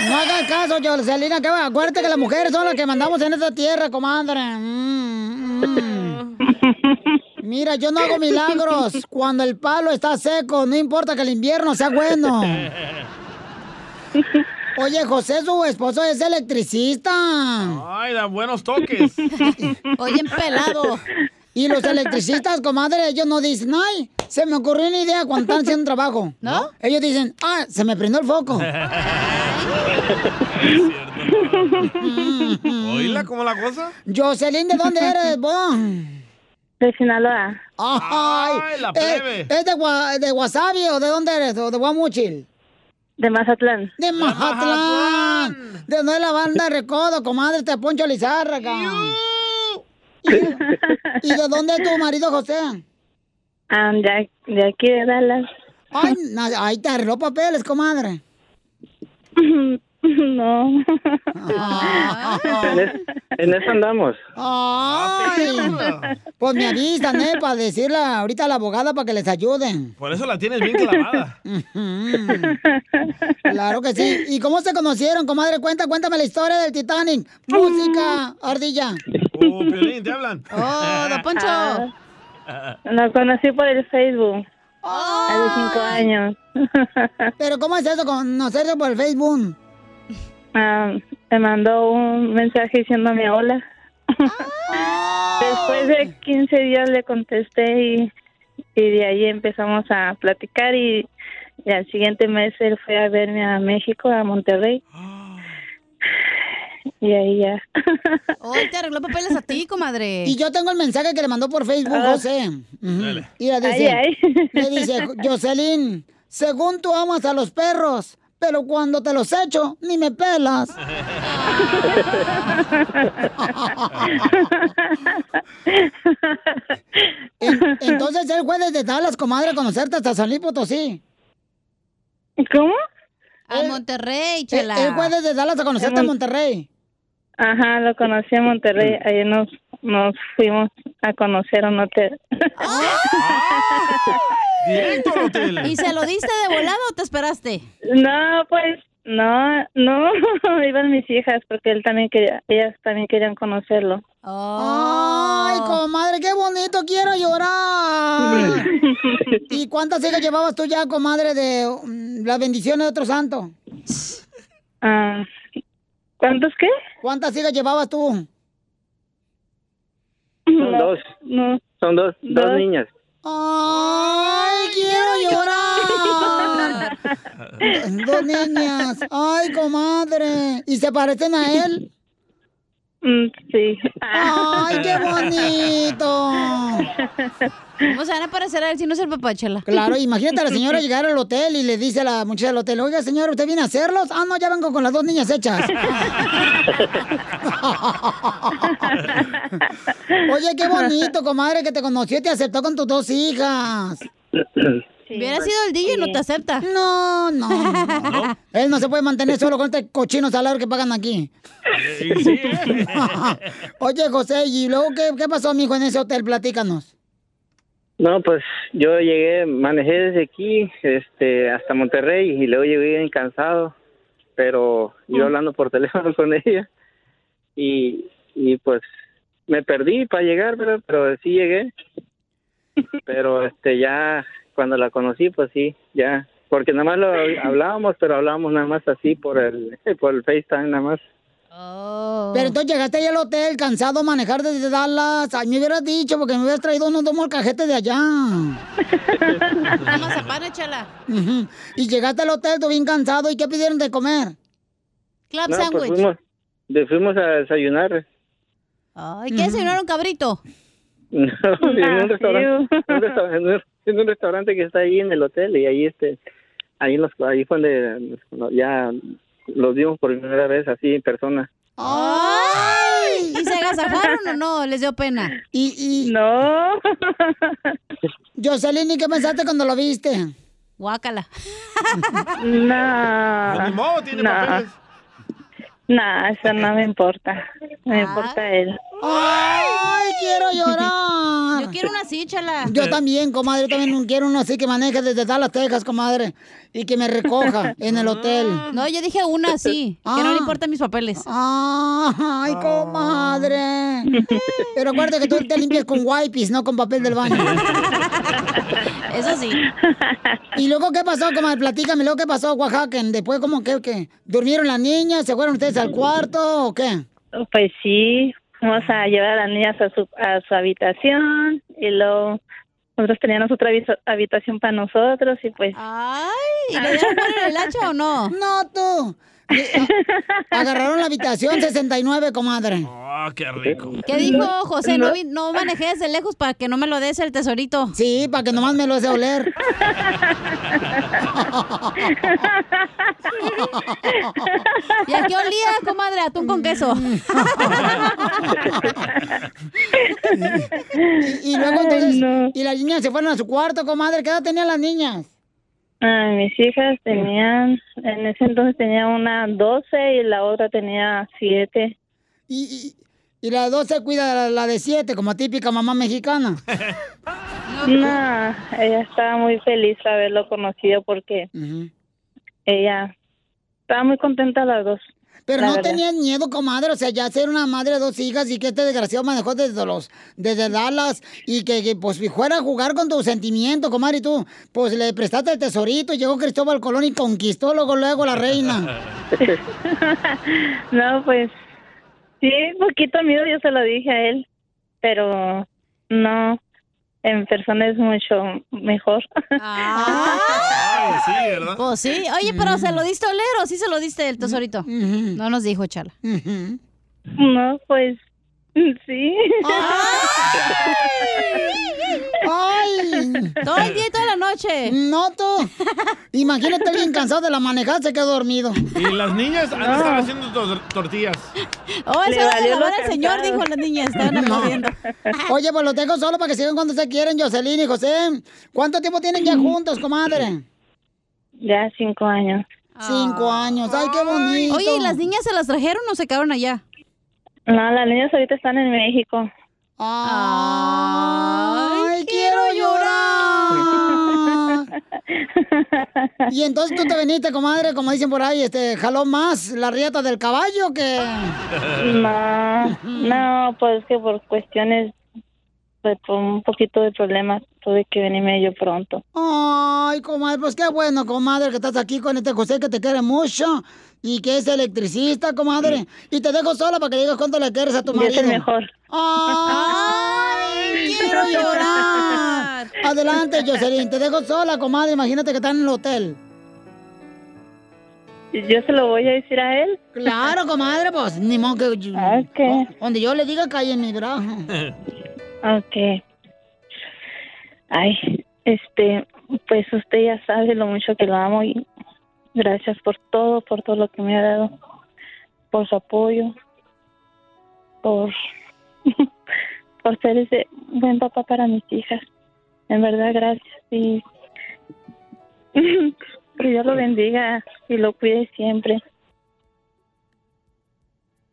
No hagas caso, Jocelyn, que va. Acuérdate que las mujeres son las que mandamos en esta tierra, comadre. Mm, mm. Mira, yo no hago milagros cuando el palo está seco, no importa que el invierno sea bueno. Oye, José, su esposo es electricista. Ay, da buenos toques. Oye, pelado. Y los electricistas, comadre, ellos no dicen, ay, se me ocurrió una idea cuando están haciendo un trabajo. ¿No? Ellos dicen, ah, se me prendió el foco. ¿Oíla cómo la cosa? Jocelyn, ¿de dónde eres vos? De Sinaloa. Ay, Ay, la ¿es- plebe. ¿Es, de, de Wasabi o de dónde eres? ¿O de Guamuchil? De Mazatlán. De Mazatlán. ¿De dónde es la banda Recodo, comadre? Te Poncho Lizárraga. ¿Y, ¿Y de dónde es tu marido, José? Ah, de, de aquí de Dallas. Ay, ahí te arregló papeles, comadre. No. Ah. En eso andamos. Ay, pues me avisan, ¿eh? Para decirle ahorita a la abogada para que les ayuden. Por eso la tienes bien clavada. Claro que sí. ¿Y cómo se conocieron, comadre? Cuenta, cuéntame la historia del Titanic. Música, ardilla. Oh, Piolín, te hablan. Oh, don Poncho. Ah, Lo conocí por el Facebook. Hace cinco años. Pero ¿cómo es eso, conocerse por el Facebook? Ah, me mandó un mensaje diciéndome hola. Después de 15 días le contesté y, y de ahí empezamos a platicar y, y al siguiente mes él fue a verme a México, a Monterrey. Y ahí ya. Hoy te arregló papeles a ti, comadre. Y yo tengo el mensaje que le mandó por Facebook, Ah. José. Y le dice, Ay, le dice, Jocelyn, según tú amas a los perros, pero cuando te los echo, ni me pelas. En- entonces él fue desde Dallas, comadre, a conocerte hasta San Luis Potosí. ¿Cómo? A Monterrey, Él, chela. él fue desde Dallas a conocerte a Monterrey. Ajá, lo conocí en Monterrey. Ahí nos, nos fuimos a conocer un hotel. Directo al hotel. ¿Y se lo diste de volado o te esperaste? No, pues no, no, iban mis hijas porque él también quería, ellas también querían conocerlo. Ay, comadre, qué bonito, quiero llorar. ¿Y cuántas hijas llevabas tú ya, comadre, de mm, las bendiciones de otro santo? Ah, ¿Cuántos qué? ¿Cuántas hijas llevabas tú? Son dos. No. Son dos, dos, Dos. niñas. ¡Ay, quiero llorar! Dos niñas. ¡Ay, comadre! ¿Y se parecen a él? Mm, Sí. ¡Ay, qué bonito! ¿Cómo se van a parecer a él si no es el papá, Chela? Claro, imagínate a la señora llegar al hotel y le dice a la muchacha del hotel, oiga, señora, ¿usted viene a hacerlos? Ah, no, ya vengo con las dos niñas hechas. Oye, qué bonito, comadre, que te conoció y te aceptó con tus dos hijas. Hubiera sido el DJ y no te acepta. No, no, no. Él no se puede mantener solo con este cochino salario que pagan aquí. Oye, José, ¿y luego qué, qué pasó, mijo, en ese hotel? Platícanos. No, pues yo llegué, manejé desde aquí este, hasta Monterrey y luego llegué bien cansado, pero yo hablando por teléfono con ella y, y pues me perdí para llegar, pero, pero sí llegué. Pero este ya cuando la conocí, pues sí, ya, porque nada más lo hablábamos, pero hablábamos nada más así por el por el FaceTime nada más. Pero entonces llegaste ahí al hotel cansado a manejar desde Dallas. Ay, me hubieras dicho porque me hubieras traído unos dos molcajetes de allá. Una mazapán, échala. Y llegaste al hotel, tú bien cansado. ¿Y qué pidieron de comer? Club No, pues sandwich. fuimos, de- fuimos a desayunar. Ay, ¿qué desayunaron, cabrito? No, en un restaurante, un resta- en un- en un restaurante que está ahí en el hotel y ahí este, ahí los, ahí fue donde ya los vimos por primera vez así en persona. ¡Ay! ¿Y se agasajaron o no? ¿Les dio pena? Y, y... No. Jocelyn, ¿y qué pensaste cuando lo viste? Guácala. No. Ni modo, tiene no. papeles. No, eso no me importa. Me importa él. ¡Ay, quiero llorar! Yo quiero una así, chala. Yo también, comadre, yo también quiero uno así que maneje desde Dallas, Texas, comadre, y que me recoja en el hotel. No, yo dije una así, que no Ah. le importan mis papeles. ¡Ay, comadre! Pero acuérdate que tú te limpias con wipes, no con papel del baño. Eso sí. ¿Y luego qué pasó, comadre? Platícame, luego qué pasó, Oaxaca. Después, ¿cómo que, que? ¿Durmieron las niñas? ¿Se fueron ustedes al cuarto o qué? Pues sí, vamos a llevar a las niñas a su, a su habitación y luego nosotros teníamos otra habi- habitación para nosotros y pues... ¡Ay! ¿Y le dieron el hacha o no? No, tú. Agarraron la habitación 69, comadre. Ah, qué rico. ¿Qué dijo José? No, vi- no manejé desde lejos para que no me lo des el tesorito. Sí, para que nomás me lo hace oler. ¿Y a qué olía, comadre? Atún con queso. Y, y luego entonces, y las niñas se fueron a su cuarto, comadre. ¿Qué edad tenían las niñas? Ah, mis hijas tenían, en ese entonces tenía una 12 y la otra tenía 7. Y, y la de dos se cuida la, la de siete, como típica mamá mexicana. No, ella estaba muy feliz de haberlo conocido porque ella estaba muy contenta las dos. Pero la no verdad. tenías miedo, comadre, o sea, ya ser una madre de dos hijas y que este desgraciado manejó desde los, desde Dallas y que, que, pues fuera a jugar con tus sentimientos, comadre, y tú, pues le prestaste el tesorito y llegó Cristóbal Colón y conquistó luego, luego la reina. no, pues sí, poquito miedo yo se lo dije a él, pero no, en persona es mucho mejor. Ay, sí, ¿verdad? Pues sí. Oye, pero ¿se lo diste a oler o sí se lo diste el tesorito? No nos dijo, chala. No, pues sí. ¡Ay! Todo el día y toda la noche. No, tú. Imagínate alguien cansado de la manejada, se quedó dormido. Y las niñas han estar haciendo tor- tortillas. Oh, esa hora de lavar lo al señor, dijo la niña. Estaban No. aplaudiendo. Oye, pues los dejo solo para que sigan cuando se quieren, Jocelyn y José. ¿Cuánto tiempo tienen ya juntos, comadre? Ya cinco años. Cinco años. Ay, qué bonito. Oye, ¿y las niñas se las trajeron o se quedaron allá? No, las niñas ahorita están en México. Ay, quiero llorar. Y entonces tú te veniste, comadre, como dicen por ahí, este, jaló más la rieta del caballo que... No, no, pues que por cuestiones, pues por un poquito de problemas, tuve que venirme yo pronto. Ay, comadre, pues qué bueno, comadre, que estás aquí con este José que te quiere mucho y que es electricista, comadre. Y te dejo sola para que digas cuánto le quieres a tu Y es marido. el mejor. ¡Ay, quiero llorar! Adelante, Jocelyn, te dejo sola, comadre. Imagínate que están en el hotel. yo se lo voy a decir a él. Claro, comadre, pues ni modo que... Ok. Donde yo le diga cae en mi brazo. Ok. Ay, este, pues usted ya sabe lo mucho que lo amo y gracias por todo, por todo lo que me ha dado, por su apoyo, por, por ser ese buen papá para mis hijas. En verdad, gracias y que Dios lo bendiga y lo cuide siempre.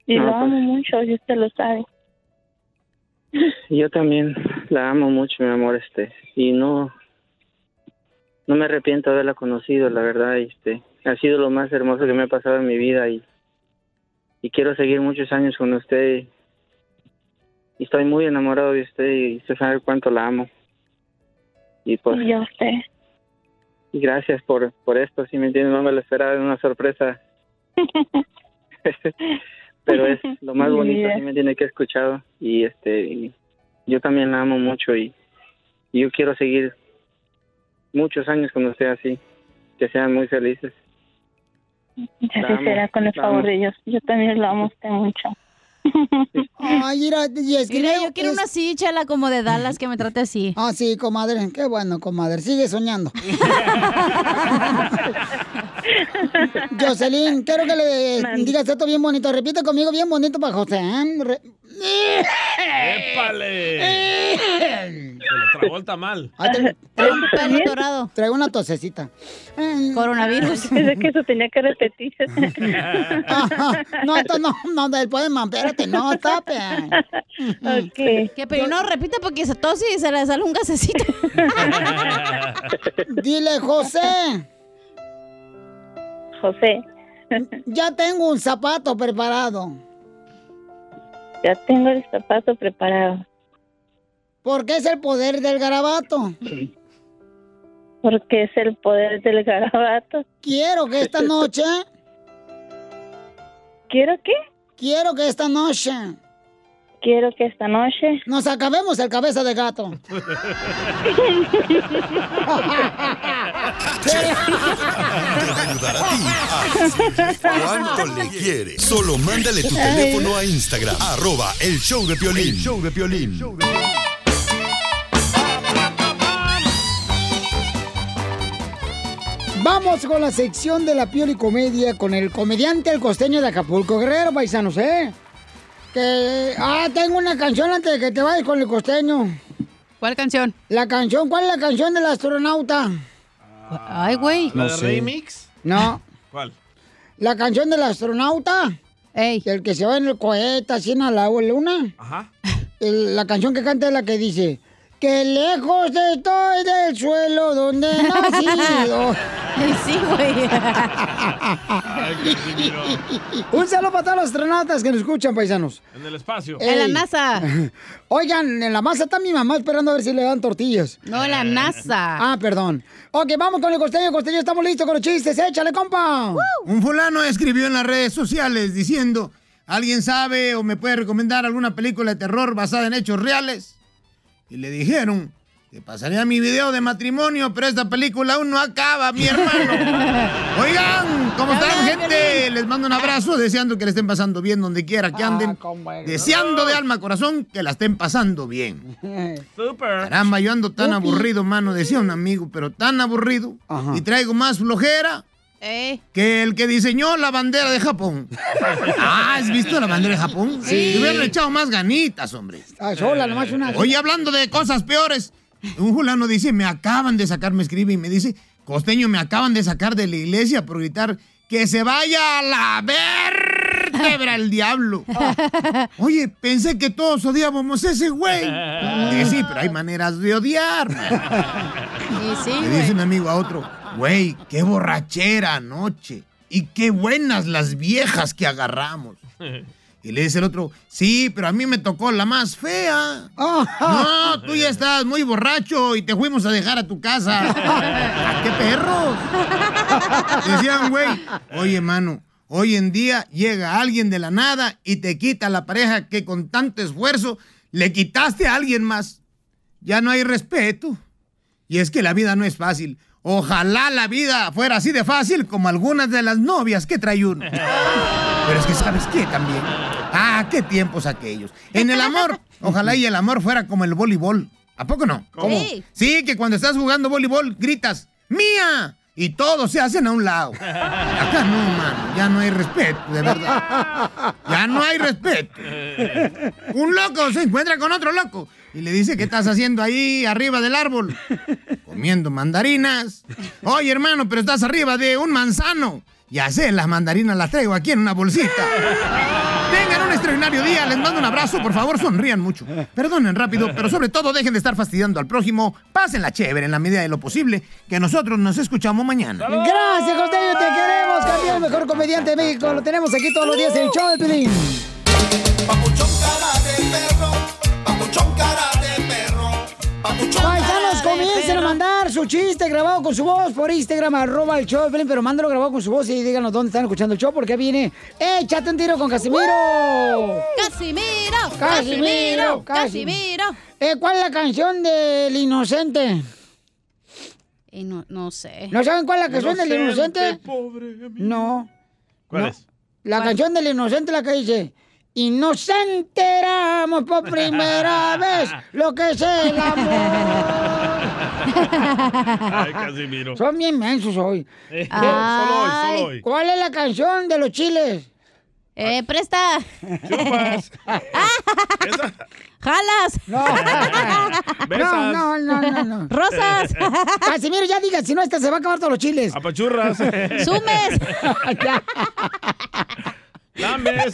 Y No, lo pues. amo mucho y usted lo sabe. Yo también la amo mucho, mi amor, este, y no, no me arrepiento de haberla conocido, la verdad, este, ha sido lo más hermoso que me ha pasado en mi vida y, y quiero seguir muchos años con usted y estoy muy enamorado de usted y usted sabe cuánto la amo. Y pues, Y yo usted. y gracias por, por esto, si me entiendes, no me lo esperaba, es una sorpresa, pero es lo más bonito, si me entiende, que he escuchado y este, y yo también la amo mucho y, y yo quiero seguir muchos años con usted así, que sean muy felices. Ya amo, será con el favor de Dios. Yo también lo amo usted mucho. Ay, mira, es que Mira, yo quiero es- una así, chela, como de Dallas, que me trate así. Ah, sí, comadre. Qué bueno, comadre. Sigue soñando. Jocelyn, quiero que le digas esto bien bonito. Repite conmigo bien bonito para José. ¿eh? Re- ¡Épale! Se lo tragó el tamal. Tra- traigo un pelo dorado. Traigo una tosecita. Coronavirus. Pensé que eso tenía que repetir. Ajá. No, esto no, no, del poema, espérate, no, tape. Que pero no repite porque se tose y se le sale un gasecito. Dile, José. José. Ya tengo un zapato preparado. Ya tengo el zapato preparado. Porque es el poder del garabato. Porque es el poder del garabato. Quiero que esta noche. ¿Quiero qué? Quiero que esta noche. Quiero que esta noche. Nos acabemos el cabeza de gato. cuánto le quiere. Solo mándale tu teléfono a Instagram, arroba el show de Piolín. show de Piolín. Vamos con la sección de la piel y comedia con el comediante el costeño de Acapulco Guerrero, paisanos, ¿eh? Que. Ah, tengo una canción antes de que te vayas con el costeño. ¿Cuál canción? La canción, ¿cuál es la canción del astronauta? Ay, güey. ¿La de remix? No. ¿Cuál? La canción del astronauta. El que se va en el cohete así en la luna. Ajá. El- la canción que canta es la que dice. Que lejos estoy del suelo donde he nacido. Sí, güey. Un saludo para todos los astronautas que nos escuchan, paisanos. En el espacio. Ey. Oigan, en la masa está mi mamá esperando a ver si le dan tortillas. No, la NASA. Ah, perdón. Ok, vamos con el costeño. Costeño, estamos listos con los chistes. Échale, compa. Un fulano escribió en las redes sociales diciendo, ¿alguien sabe o me puede recomendar alguna película de terror basada en hechos reales? Y le dijeron, te pasaría mi video de matrimonio, pero esta película aún no acaba, mi hermano. Oigan, ¿cómo están, gente? Les mando un abrazo, deseando que le estén pasando bien donde quiera que anden. Deseando de alma corazón que la estén pasando bien. Super. Caramba, yo ando tan aburrido, mano, decía un amigo, pero tan aburrido. Y traigo más flojera Eh. que el que diseñó la bandera de Japón. Ah, ¿has visto la bandera de Japón? Sí. Le hubieran echado más ganitas, hombre. Ah, sola, nomás una. Oye, hablando de cosas peores, un fulano dice, me acaban de sacar, me escribe y me dice, costeño, me acaban de sacar de la iglesia por gritar que se vaya a la vértebra el diablo. Oye, pensé que todos odiábamos a ese güey. Dije, sí, pero hay maneras de odiar. Y sí, Le güey. dice un amigo a otro, güey, qué borrachera anoche. Y qué buenas las viejas que agarramos. Y le dice el otro, sí, pero a mí me tocó la más fea. No, tú ya estás muy borracho y te fuimos a dejar a tu casa. ¿A qué perros? Decían, güey, oye, mano, hoy en día llega alguien de la nada y te quita la pareja que con tanto esfuerzo le quitaste a alguien más. Ya no hay respeto. Y es que la vida no es fácil. Ojalá la vida fuera así de fácil como algunas de las novias que trae uno. Pero es que sabes qué también. Ah, qué tiempos aquellos. En el amor, ojalá y el amor fuera como el voleibol. ¿A poco no? ¿Cómo? Sí. Sí, que cuando estás jugando voleibol gritas, ¡Mía! Y todos se hacen a un lado. Acá no, mano. Ya no hay respeto, de verdad. Ya no hay respeto. Un loco se encuentra con otro loco y le dice, ¿qué estás haciendo ahí arriba del árbol? Comiendo mandarinas. Oye, hermano, pero estás arriba de un manzano. Ya sé, las mandarinas las traigo aquí en una bolsita. Tengan un extraordinario día, les mando un abrazo, por favor sonrían mucho. Perdonen rápido, pero sobre todo dejen de estar fastidiando al prójimo. Pásenla chévere en la medida de lo posible, que nosotros nos escuchamos mañana. Gracias, Costeño, te queremos, campeón, mejor comediante de México. Lo tenemos aquí todos los días en el show de Pelín. Paisanos, comiencen a mandar su chiste grabado con su voz por Instagram, arroba el show pero mándalo grabado con su voz y díganos dónde están escuchando el show, porque viene Échate un tiro con Casimiro. Casimiro, Casimiro, Casimiro. Eh, ¿Cuál es la canción del inocente? Y no, no sé. ¿No saben cuál es la canción del inocente? No. ¿Cuál No. es? La canción del inocente, la que dice. Y nos enteramos por primera vez lo que es el amor. Ay, Casimiro. Son bien mensos hoy. Eh, solo hoy, solo hoy. ¿Cuál es la canción de los chiles? Eh, presta. Jalas. No. No, no, no, no, no. Rosas. Casimiro, ya diga, si no, esta se va a acabar todos los chiles. Apachurras. Sumes. Lames.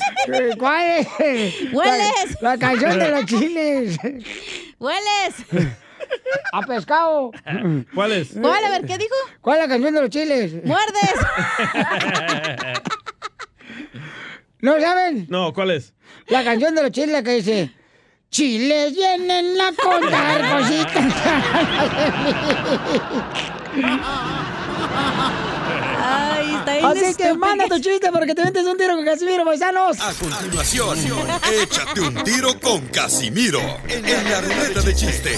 ¿Cuál es? Hueles. La, la canción de los chiles. Hueles. A pescado. ¿Cuál es? ¿Cuál? A ver, ¿qué dijo? ¿Cuál es la canción de los chiles? Muerdes. ¿No saben? No, ¿cuál es? La canción de los chiles que dice. Chiles vienen a contar cositas. Así que estúpido. manda tu chiste porque te metes un tiro con Casimiro, paisanos. A continuación, échate un tiro con Casimiro en la ruleta de chiste.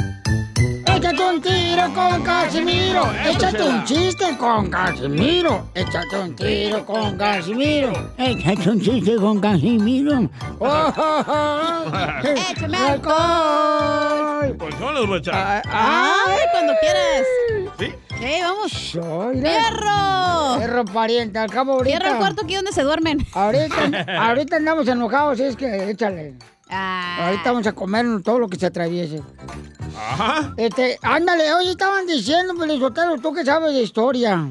Échate un tiro con Casimiro. Échate un chiste con Casimiro. Échate un tiro con Casimiro. Échate un chiste con Casimiro. ¡Oh, oh, oh! Échame alcohol! Pues yo los voy a echar. Ay, cuando quieras. ¿Sí? Sí, vamos. ¡Fierro! ¡Fierro, pariente! Al cabo ahorita... Cierra el cuarto aquí donde se duermen. Ahorita, ahorita andamos enojados, es que échale. Ah. Ahorita vamos a comer todo lo que se atraviese. Ajá. Este, ándale, oye, estaban diciendo, Pelizotero, tú que sabes de historia.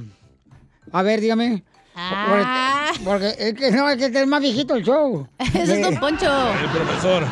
A ver, dígame. Ah. Porque, porque es que no, es que este es más viejito el show. Ese es Don Poncho. El profesor.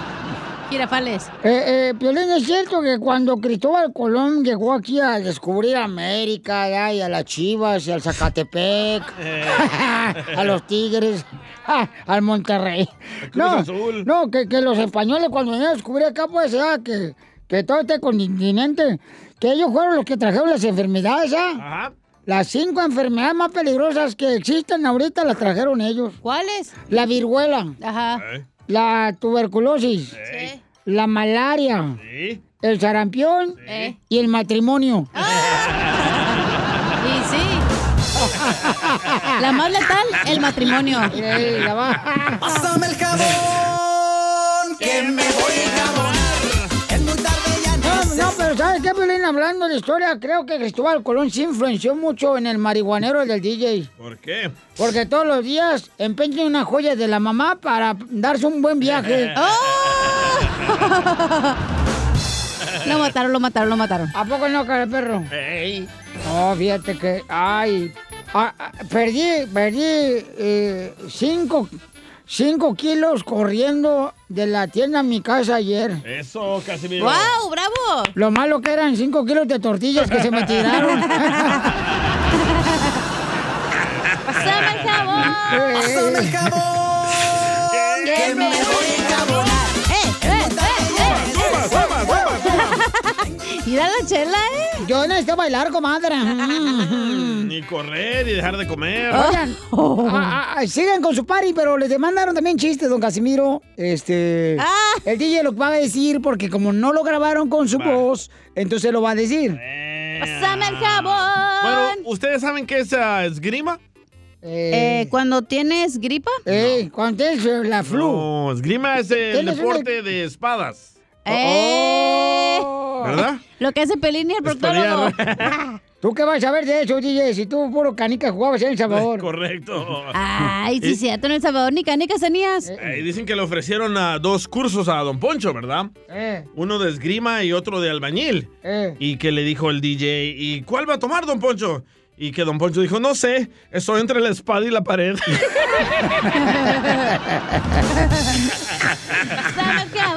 Girafales. Eh, eh, Piolín, es cierto que cuando Cristóbal Colón llegó aquí a descubrir América, ya, y a las Chivas, y al Zacatepec, a los Tigres, al Monterrey. No, Azul. no que, que los españoles cuando vinieron a descubrir acá, pues, ya, que, que todo este continente, que ellos fueron los que trajeron las enfermedades, ¿ah? Ajá. Las cinco enfermedades más peligrosas que existen ahorita las trajeron ellos. ¿Cuáles? La viruela, Ajá. Eh, la tuberculosis, Sí. la malaria, Sí. el sarampión Eh. y el matrimonio. Y sí. La más letal, el matrimonio. Ey, la va. Pásame el jabón, que me voy Hablando de historia, creo que Cristóbal Colón sí influenció mucho en el marihuanero del DJ. ¿Por qué? Porque todos los días empeña una joya de la mamá para darse un buen viaje. Lo mataron, lo mataron, lo mataron. ¿A poco no, cara perro? Ey. No, fíjate que, ay, ah, ah, perdí, perdí eh, cinco, cinco kilos corriendo de la tienda a mi casa ayer. Eso, Casimiro. ¡Wow! ¡Bravo! Lo malo que eran cinco kilos de tortillas que se me tiraron. Pásame el jabón. Pásame el jabón. Que me voy Mira la chela, ¿eh? Yo necesito bailar, comadre. Ni correr y dejar de comer. Oigan, a- a- a- sigan con su party, pero les demandaron también chistes, don Casimiro. Este. El DJ lo va a decir porque como no lo grabaron con su voz, entonces lo va a decir. Pásame el jabón. Bueno, ¿ustedes saben qué es ah, esgrima? Eh, cuando tienes gripa. Eh, cuando tienes la flu. No, esgrima es el ¿Tienes una- deporte de espadas. Eh. ¿Verdad? Lo que hace Pelín y el proctólogo. ¿Tú qué vas a ver de eso, DJ? Si tú puro canica jugabas en El Salvador. Correcto. Ay, sí, Y- cierto, en El Salvador ni canicas tenías. Eh, dicen que le ofrecieron a dos cursos a Don Poncho, ¿verdad? Eh, Uno de esgrima y otro de albañil. eh. Y que le dijo el DJ, ¿y cuál va a tomar, Don Poncho? Y que Don Poncho dijo, no sé, estoy entre la espada y la pared.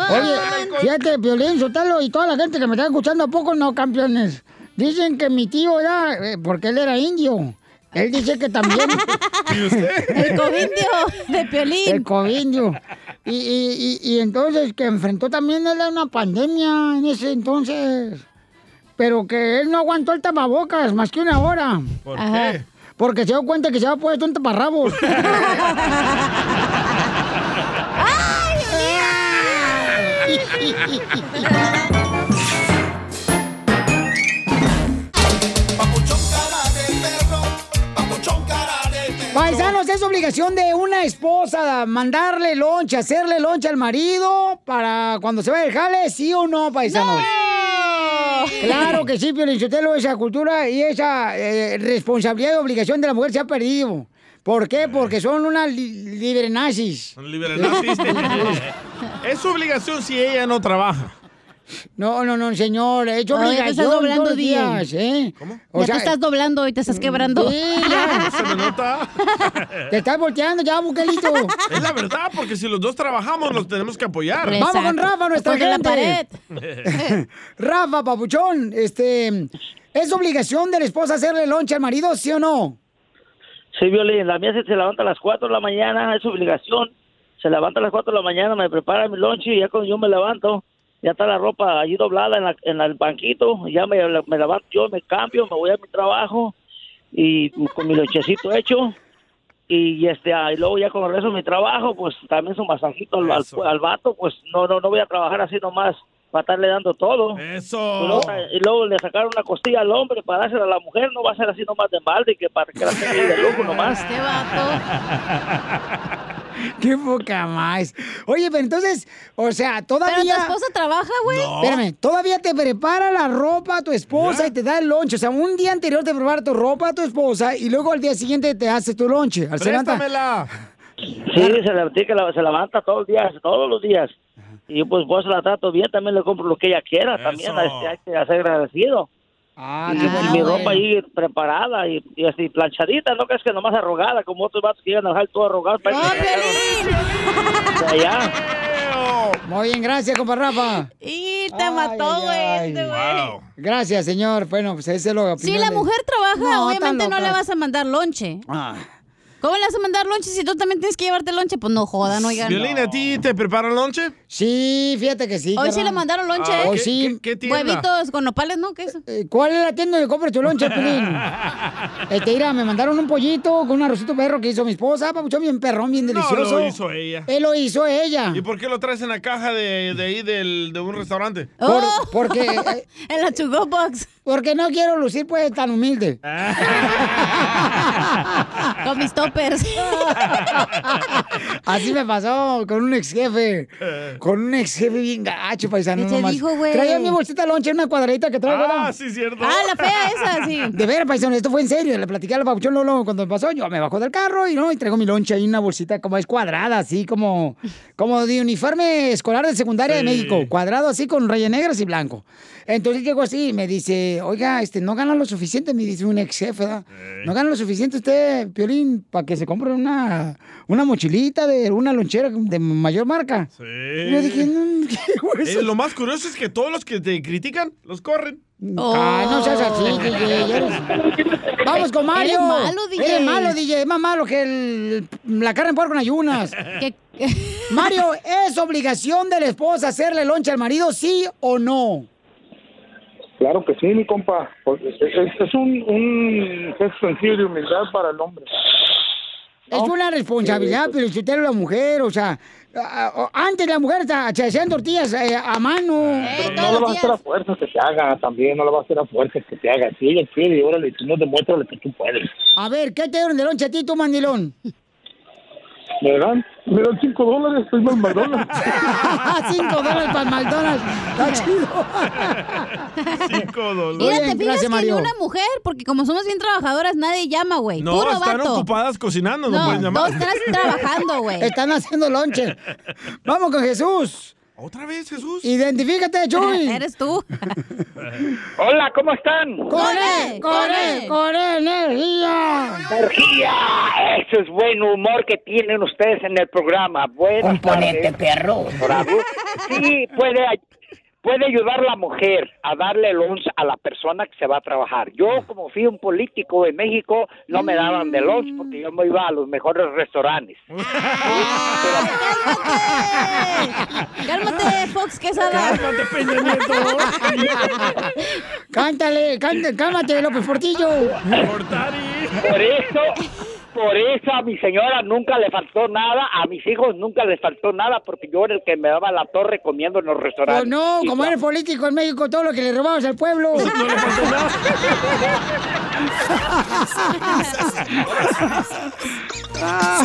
Oye, fíjate, Violín, Sotelo y toda la gente que me está escuchando, ¿a poco no, campeones? Dicen que mi tío era, eh, porque él era indio. Él dice que también. ¿Y usted? El covindio de Piolín. El covindio. Y, y, y, y entonces que enfrentó también él a una pandemia en ese entonces. Pero que él no aguantó el tapabocas más que una hora. ¿Por Ajá. qué? Porque se dio cuenta que se había puesto un taparrabos. Paisanos, es obligación de una esposa mandarle lonche, hacerle lonche al marido para cuando se vaya el jale, ¿sí o no, paisanos? Claro que sí, Pio Sotelo, esa cultura y esa eh, responsabilidad y obligación de la mujer se ha perdido. ¿Por qué? Porque son unas li libre nazis. Son libre nazis. es su obligación si ella no trabaja. No, no, no, señor, he hecho te obligación estás doblando, todos días, ¿eh? ya te estás doblando y te estás quebrando. Sí, ya. Se me nota. Te estás volteando ya, buquelito. Es la verdad, porque si los dos trabajamos, los tenemos que apoyar. Vamos con Rafa, nuestra Porque la gente. pared. Rafa, papuchón, este, ¿es obligación de la esposa hacerle lonche al marido, sí o no? Sí, Violín, la mía se, se levanta a las 4 de la mañana, es su obligación. Se levanta a las 4 de la mañana, me prepara mi lonche y ya cuando yo me levanto, ya está la ropa allí doblada en, la, en el banquito, ya me, me levanto yo, me cambio, me voy a mi trabajo y con mi lonchecito hecho. Y este ah, y luego ya con el resto de mi trabajo, pues también su masajito al, al, al vato, pues no, no, no voy a trabajar así nomás para estarle dando todo. Eso. Y luego, y luego le sacaron una costilla al hombre para dársela a la mujer, no va a ser así nomás de balde, que para que la tenga ahí de lujo nomás. Este vato. Qué poca más. Oye, pero entonces, o sea, todavía... Pero tu esposa trabaja, güey. Espérame, todavía te prepara la ropa a tu esposa y te da el lonche. O sea, un día anterior te prepara tu ropa a tu esposa y luego al día siguiente te hace tu lonche. Préstamela. Sí, se levanta, se levanta todos los días, todos los días. Y yo pues pues la trato bien, también le compro lo que ella quiera, también hay que ser agradecido. Ah, y, y bueno, mi ropa ahí preparada y, y así planchadita, no crees que nomás arrugada, como otros vatos que llegan a dejar todo arrugado. para de allá. Muy bien, gracias, compa Rafa. Y te mató, güey, este güey. Gracias, señor. Bueno, pues ese es lo Si la mujer trabaja, No, obviamente no le vas a mandar lonche. Ah. ¿Cómo le vas a mandar lonche si tú también tienes que llevarte lonche? Pues no jodan, oigan. Violín, ¿a ti te preparan lonche? Sí, fíjate que sí. Hoy sí le mandaron lonche. Ah, ¿eh? Hoy sí. ¿Qué tienda? Huevitos con nopales, ¿no? ¿Qué es? Eh, ¿Cuál es la tienda donde compras tu lonche, Pelín? Este, mira, me mandaron un pollito con un arrocito perro que hizo mi esposa, papuchón, bien perrón, bien No, delicioso. lo hizo ella. Él lo hizo ella. ¿Y por qué lo traes en la caja de, de ahí del, de un restaurante? Por- porque... eh, en la Chugo Box. Porque no quiero lucir, pues, tan humilde. Con mis toppers. Así me pasó con un ex jefe. Con un ex jefe bien gacho, paisano. ¿Qué te dijo, güey? Traía mi bolsita lonche, una cuadradita que traigo. Ah, sí, cierto. Ah, la fea esa, sí. De ver, paisano, esto fue en serio. Le platicé al papuchón Lolo cuando me pasó. Yo me bajo del carro y no, y traigo mi lonche ahí, una bolsita como es cuadrada, así como, como de uniforme escolar de secundaria de. México. Cuadrado así con rayas negras y blanco. Entonces llego así y me dice, oiga, este, no gana lo suficiente, me dice un ex jefe, ¿verdad? No gana lo suficiente usted, Piolín, para que se compre una, una mochilita de una lonchera de mayor marca. Sí. Y yo dije, no, ¿qué hueso? Eh, lo más curioso es que todos los que te critican, los corren. Ah, no seas así, DJ. eres- Vamos con Mario. Eres malo, DJ. Eres malo, DJ. Es más malo que el- la carne en puerco en ayunas. Mario, ¿es obligación de la esposa hacerle loncha al marido, sí o no? Claro que sí, mi compa. Es, es- un, un gesto sencillo de humildad para el hombre. Es una responsabilidad, pero si usted es la mujer, o sea, antes la mujer se hacían tortillas eh, a mano. No le vas a hacer a fuerzas que te haga también, no le vas a hacer a fuerzas que te haga. Si ella quiere, y órale, tú no demuéstrale que tú puedes. A ver, ¿qué te dieron de loncha a ti, tu mandilón? ¿Me dan? Me dan cinco dólares, estoy mal McDonald's. Cinco dólares para el McDonald's. Está chido. Cinco dólares. Mira, te fijas gracias, que ni Mario. una mujer, porque como somos bien trabajadoras, nadie llama, güey. No, Puro están vato. ocupadas cocinando, no, No, pueden llamar. todos están trabajando, güey. Están haciendo lonche. Vamos con Jesús. ¿Otra vez, Jesús? Identifícate, Chuy. Eres tú. Hola, ¿cómo están? ¡Con él! ¡Con él! ¡Con él, energía! Energía. Eso es buen humor que tienen ustedes en el programa. Buenas Componente, tardes. perro. Bravo. Sí, puede, puede ayudar la mujer a darle lunch a la persona que se va a trabajar. Yo, como fui un político en México, no me daban de lunch porque yo me iba a los mejores restaurantes. Cálmate, Fox Quesada. Cálmate, Peña Nieto. Cántale, cántale, cálmate, López Portillo. Por eso, por eso a mi señora nunca le faltó nada, a mis hijos nunca les faltó nada, porque yo era el que me daba la torre comiendo en los Pues restaurantes. no, Y como eres político en México, todo lo que le robabas al pueblo. No le faltó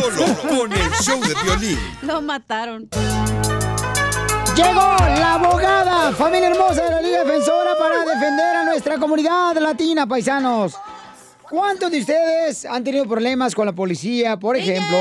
Solo con el show de violín. Lo mataron. Llegó la abogada, familia hermosa de la Liga Defensora para defender a nuestra comunidad latina, paisanos. ¿Cuántos de ustedes han tenido problemas con la policía? Por ejemplo,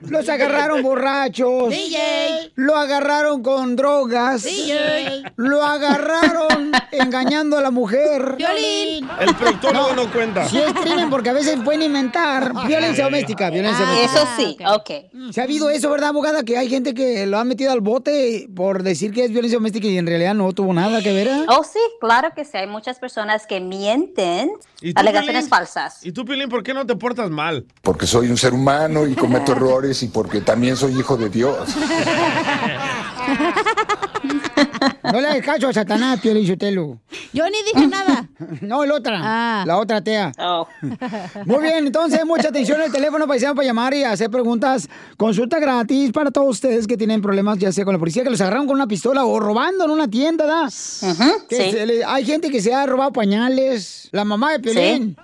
los agarraron borrachos. DJ. Lo agarraron con drogas. DJ. Lo agarraron engañando a la mujer. Violín. El proctólogo no, cuenta. Si es crimen, porque a veces pueden inventar violencia doméstica, violencia doméstica. Eso sí, ok. Se ha habido eso, ¿verdad, abogada? Que hay gente que lo ha metido al bote por decir que es violencia doméstica y en realidad no tuvo nada que ver. ¿eh? Oh, sí, claro que sí. Hay muchas personas que mienten ¿Y tú, alegaciones falsas. ¿Y tú, Pilín, por qué no te portas mal? Porque soy un ser humano y cometo errores y porque también soy hijo de Dios. No le hagas caso a Satanás, Pio Lichotelo. Yo ni dije nada. No, el otra. La otra tea. Oh. Muy bien, entonces, mucha atención al teléfono paisano para llamar y hacer preguntas. Consulta gratis para todos ustedes que tienen problemas, ya sea con la policía, que los agarraron con una pistola o robando en una tienda, ¿da? Que sí. se le- hay gente que se ha robado pañales, la mamá de Piolín.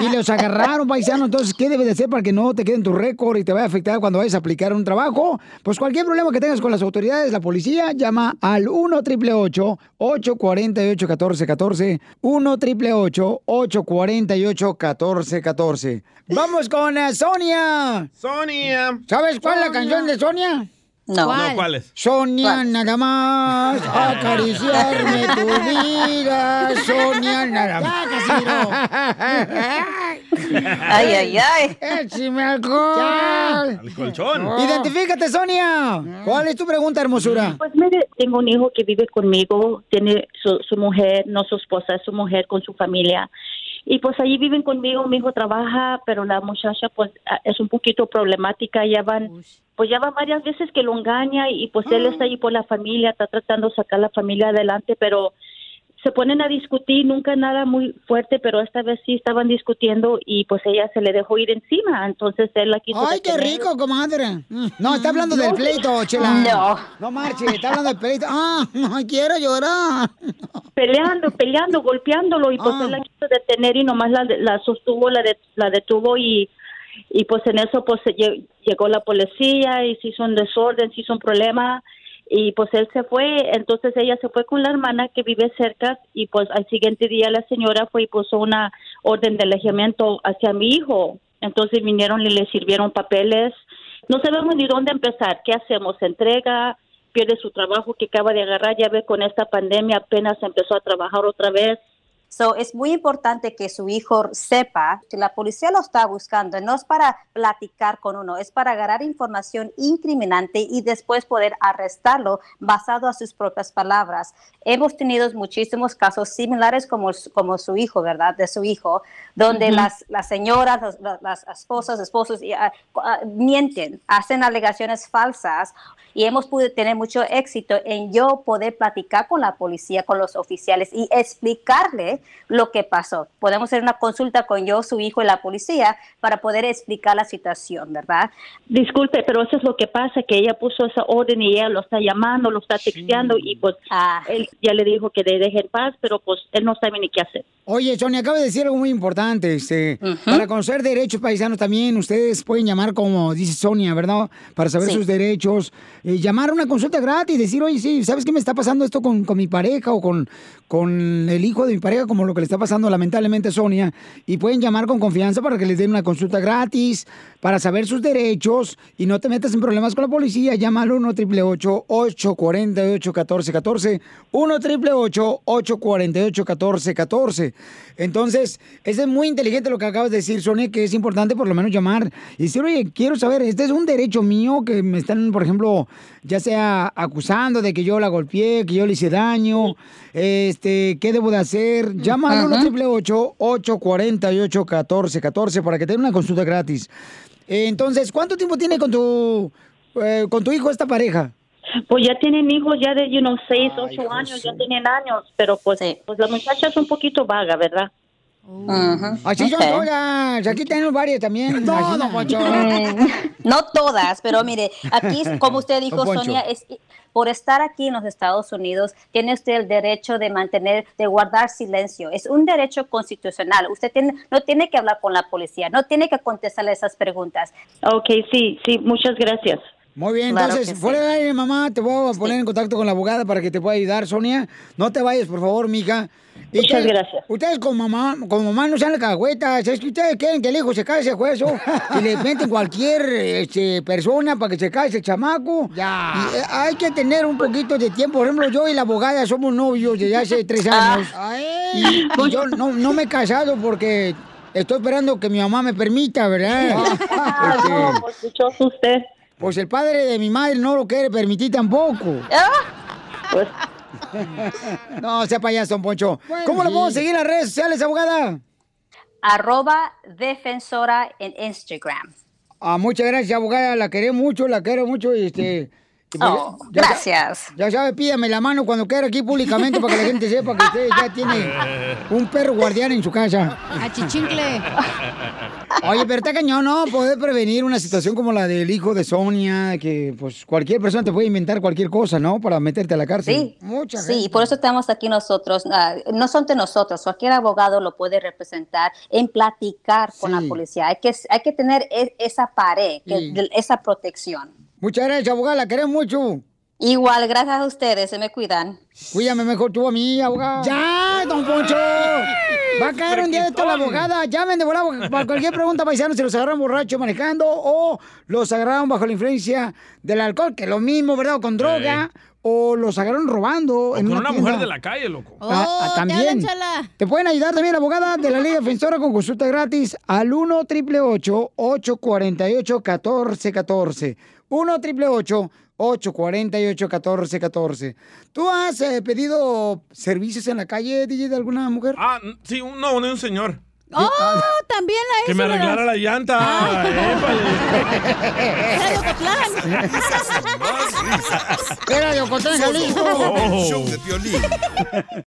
Y los agarraron, paisano. Entonces, ¿qué debes de hacer para que no te quede en tu récord y te vaya a afectar cuando vayas a aplicar un trabajo? Pues cualquier problema que tengas con las autoridades, la policía, llama al 1 888 848 1414 1 888 848 1414 Vamos con eh, Sonia. Sonia. ¿Sabes cuál es la canción de Sonia? No. No, ¿cuál es? Sonia, nada más acariciarme tu vida. Sonia, nada más. Ay, ay, ay. Échame alcohol. Al colchón. Identifícate, Sonia. ¿Cuál es tu pregunta, hermosura? Pues mire, tengo un hijo que vive conmigo, tiene su, su mujer, no su esposa, es su mujer con su familia. Y pues allí viven conmigo, mi hijo trabaja, pero la muchacha pues ah, es un poquito problemática, ya van, pues ya van varias veces que lo engaña y pues él está ahí por la familia, está tratando de sacar la familia adelante, pero se ponen a discutir, nunca nada muy fuerte, pero esta vez sí estaban discutiendo y pues ella se le dejó ir encima, entonces él la quiso Ay, qué detener. rico, comadre. No, está hablando del pleito, chela. No. No marche, está hablando del pleito. Ah, no quiero llorar. peleando, peleando, golpeándolo y pues Ah. él la quiso detener y nomás la, la sostuvo, la, de- la detuvo y, y pues en eso pues llegó la policía y se hizo un desorden, se hizo un problema y pues él se fue, entonces ella se fue con la hermana que vive cerca y pues al siguiente día la señora fue y puso una orden de alejamiento hacia mi hijo, entonces vinieron y le sirvieron papeles, no sabemos ni dónde empezar, ¿qué hacemos? ¿Se entrega? pierde su trabajo que acaba de agarrar, ya ve con esta pandemia apenas empezó a trabajar otra vez. So, es muy importante que su hijo sepa si la policía lo está buscando. No es para platicar con uno, es para agarrar información incriminante y después poder arrestarlo basado a sus propias palabras. Hemos tenido muchísimos casos similares como, como su hijo, ¿verdad? De su hijo, donde Ujú. las, las señoras, las, las- esposas, esposos y, ah, ah, mienten, hacen alegaciones falsas y hemos podido tener mucho éxito en yo poder platicar con la policía, con los oficiales y explicarle lo que pasó. Podemos hacer una consulta con yo, su hijo y la policía para poder explicar la situación, ¿verdad? Disculpe, pero eso es lo que pasa, que ella puso esa orden y ella lo está llamando, lo está texteando y pues él ya le dijo que le deje en paz, pero pues él no sabe ni qué hacer. Oye, Sonia, acaba de decir algo muy importante. Este, Para conocer derechos paisanos también, ustedes pueden llamar, como dice Sonia, ¿verdad? Para saber Sí. sus derechos. eh, llamar a una consulta gratis, decir, oye, sí, ¿sabes qué me está pasando esto con, con mi pareja o con, con el hijo de mi pareja, como lo que le está pasando lamentablemente a Sonia? Y pueden llamar con confianza para que les den una consulta gratis, para saber sus derechos y no te metas en problemas con la policía. Llama al 1 888 848 1414 1 888 848 1414 Entonces, eso es muy inteligente lo que acabas de decir, Sonia, que es importante por lo menos llamar y decir, oye, quiero saber, este es un derecho mío que me están, por ejemplo, ya sea acusando de que yo la golpeé, que yo le hice daño, este, ¿qué debo de hacer? Llama al 1 888 848 1414 para que te den una consulta gratis. Eh, Entonces, ¿cuánto tiempo tiene con tu, eh, con tu hijo esta pareja? Pues ya tienen hijos ya de, you know, seis, ocho años, ya tienen años, pero pues, pues la muchacha es un poquito vaga, ¿verdad? Así son Ok. todas. Aquí tenemos varias también. No, Poncho. No todas, pero mire, aquí, como usted dijo. Sonia, es por estar aquí en los Estados Unidos, tiene usted el derecho de mantener, de guardar silencio. Es un derecho constitucional. Usted tiene, no tiene que hablar con la policía, no tiene que contestarle esas preguntas. Ok, sí, sí, muchas gracias. Muy bien, Claro entonces, fuera de aire, mamá, te voy a poner en contacto con la abogada para que te pueda ayudar, Sonia. No te vayas, por favor, mija. Y Muchas gracias. Ustedes como mamá, como mamá no sean cagüetas. Es que ustedes quieren que el hijo se case, juezo. y le meten cualquier este, persona para que se case el chamaco. Ya. Y, eh, hay que tener un poquito de tiempo. Por ejemplo, yo y la abogada somos novios desde hace tres años. Y, y yo no, no me he casado porque estoy esperando que mi mamá me permita, ¿verdad? Este, no, pues dichoso usted. Pues el padre de mi madre no lo quiere permitir tampoco. Pues. no, sea payaso, don Poncho. ¿Cómo lo podemos seguir en las redes sociales, abogada? Arroba defensora en Instagram. Ah, muchas gracias, abogada. La queremos mucho, la quiero mucho. Y este, pues, Oh, ya- gracias. Ya sabe, pídame la mano cuando quiera aquí públicamente para que la gente sepa que usted ya tiene un perro guardián en su casa. Achichincle. Oye, pero está cañón, ¿no? Poder prevenir una situación como la del hijo de Sonia, que pues cualquier persona te puede inventar cualquier cosa, ¿no? Para meterte a la cárcel. Sí, Mucha sí, gente. por eso estamos aquí nosotros. ah, no son de nosotros, cualquier abogado lo puede representar en platicar con la policía. Hay que, hay que tener e- esa pared, que- Sí. de- esa protección. Muchas gracias, abogada, la queremos mucho. Igual, gracias a ustedes, se me cuidan. Cuídame mejor tú a mí, abogada. ¡Ya, don Poncho! Va a caer un día de toda la abogada. Llamen de volada para cualquier pregunta, paisanos, si los agarraron borrachos manejando o los agarraron bajo la influencia del alcohol, que es lo mismo, ¿verdad? O con droga, o los agarraron robando. O en con una mujer de la calle, loco. Ah, ah, también. Te pueden ayudar también la abogada de la Ley Defensora con consulta gratis al 1 888 848 1414 1 888 848 1414 ¿Tú has eh, pedido servicios en la calle, DJ, de alguna mujer? Ah, sí, no, de un señor. ¡Oh! También a Que me arreglara la llanta. Ah. Épale. Era de Ocotlán, Jalisco. El show de Piolín.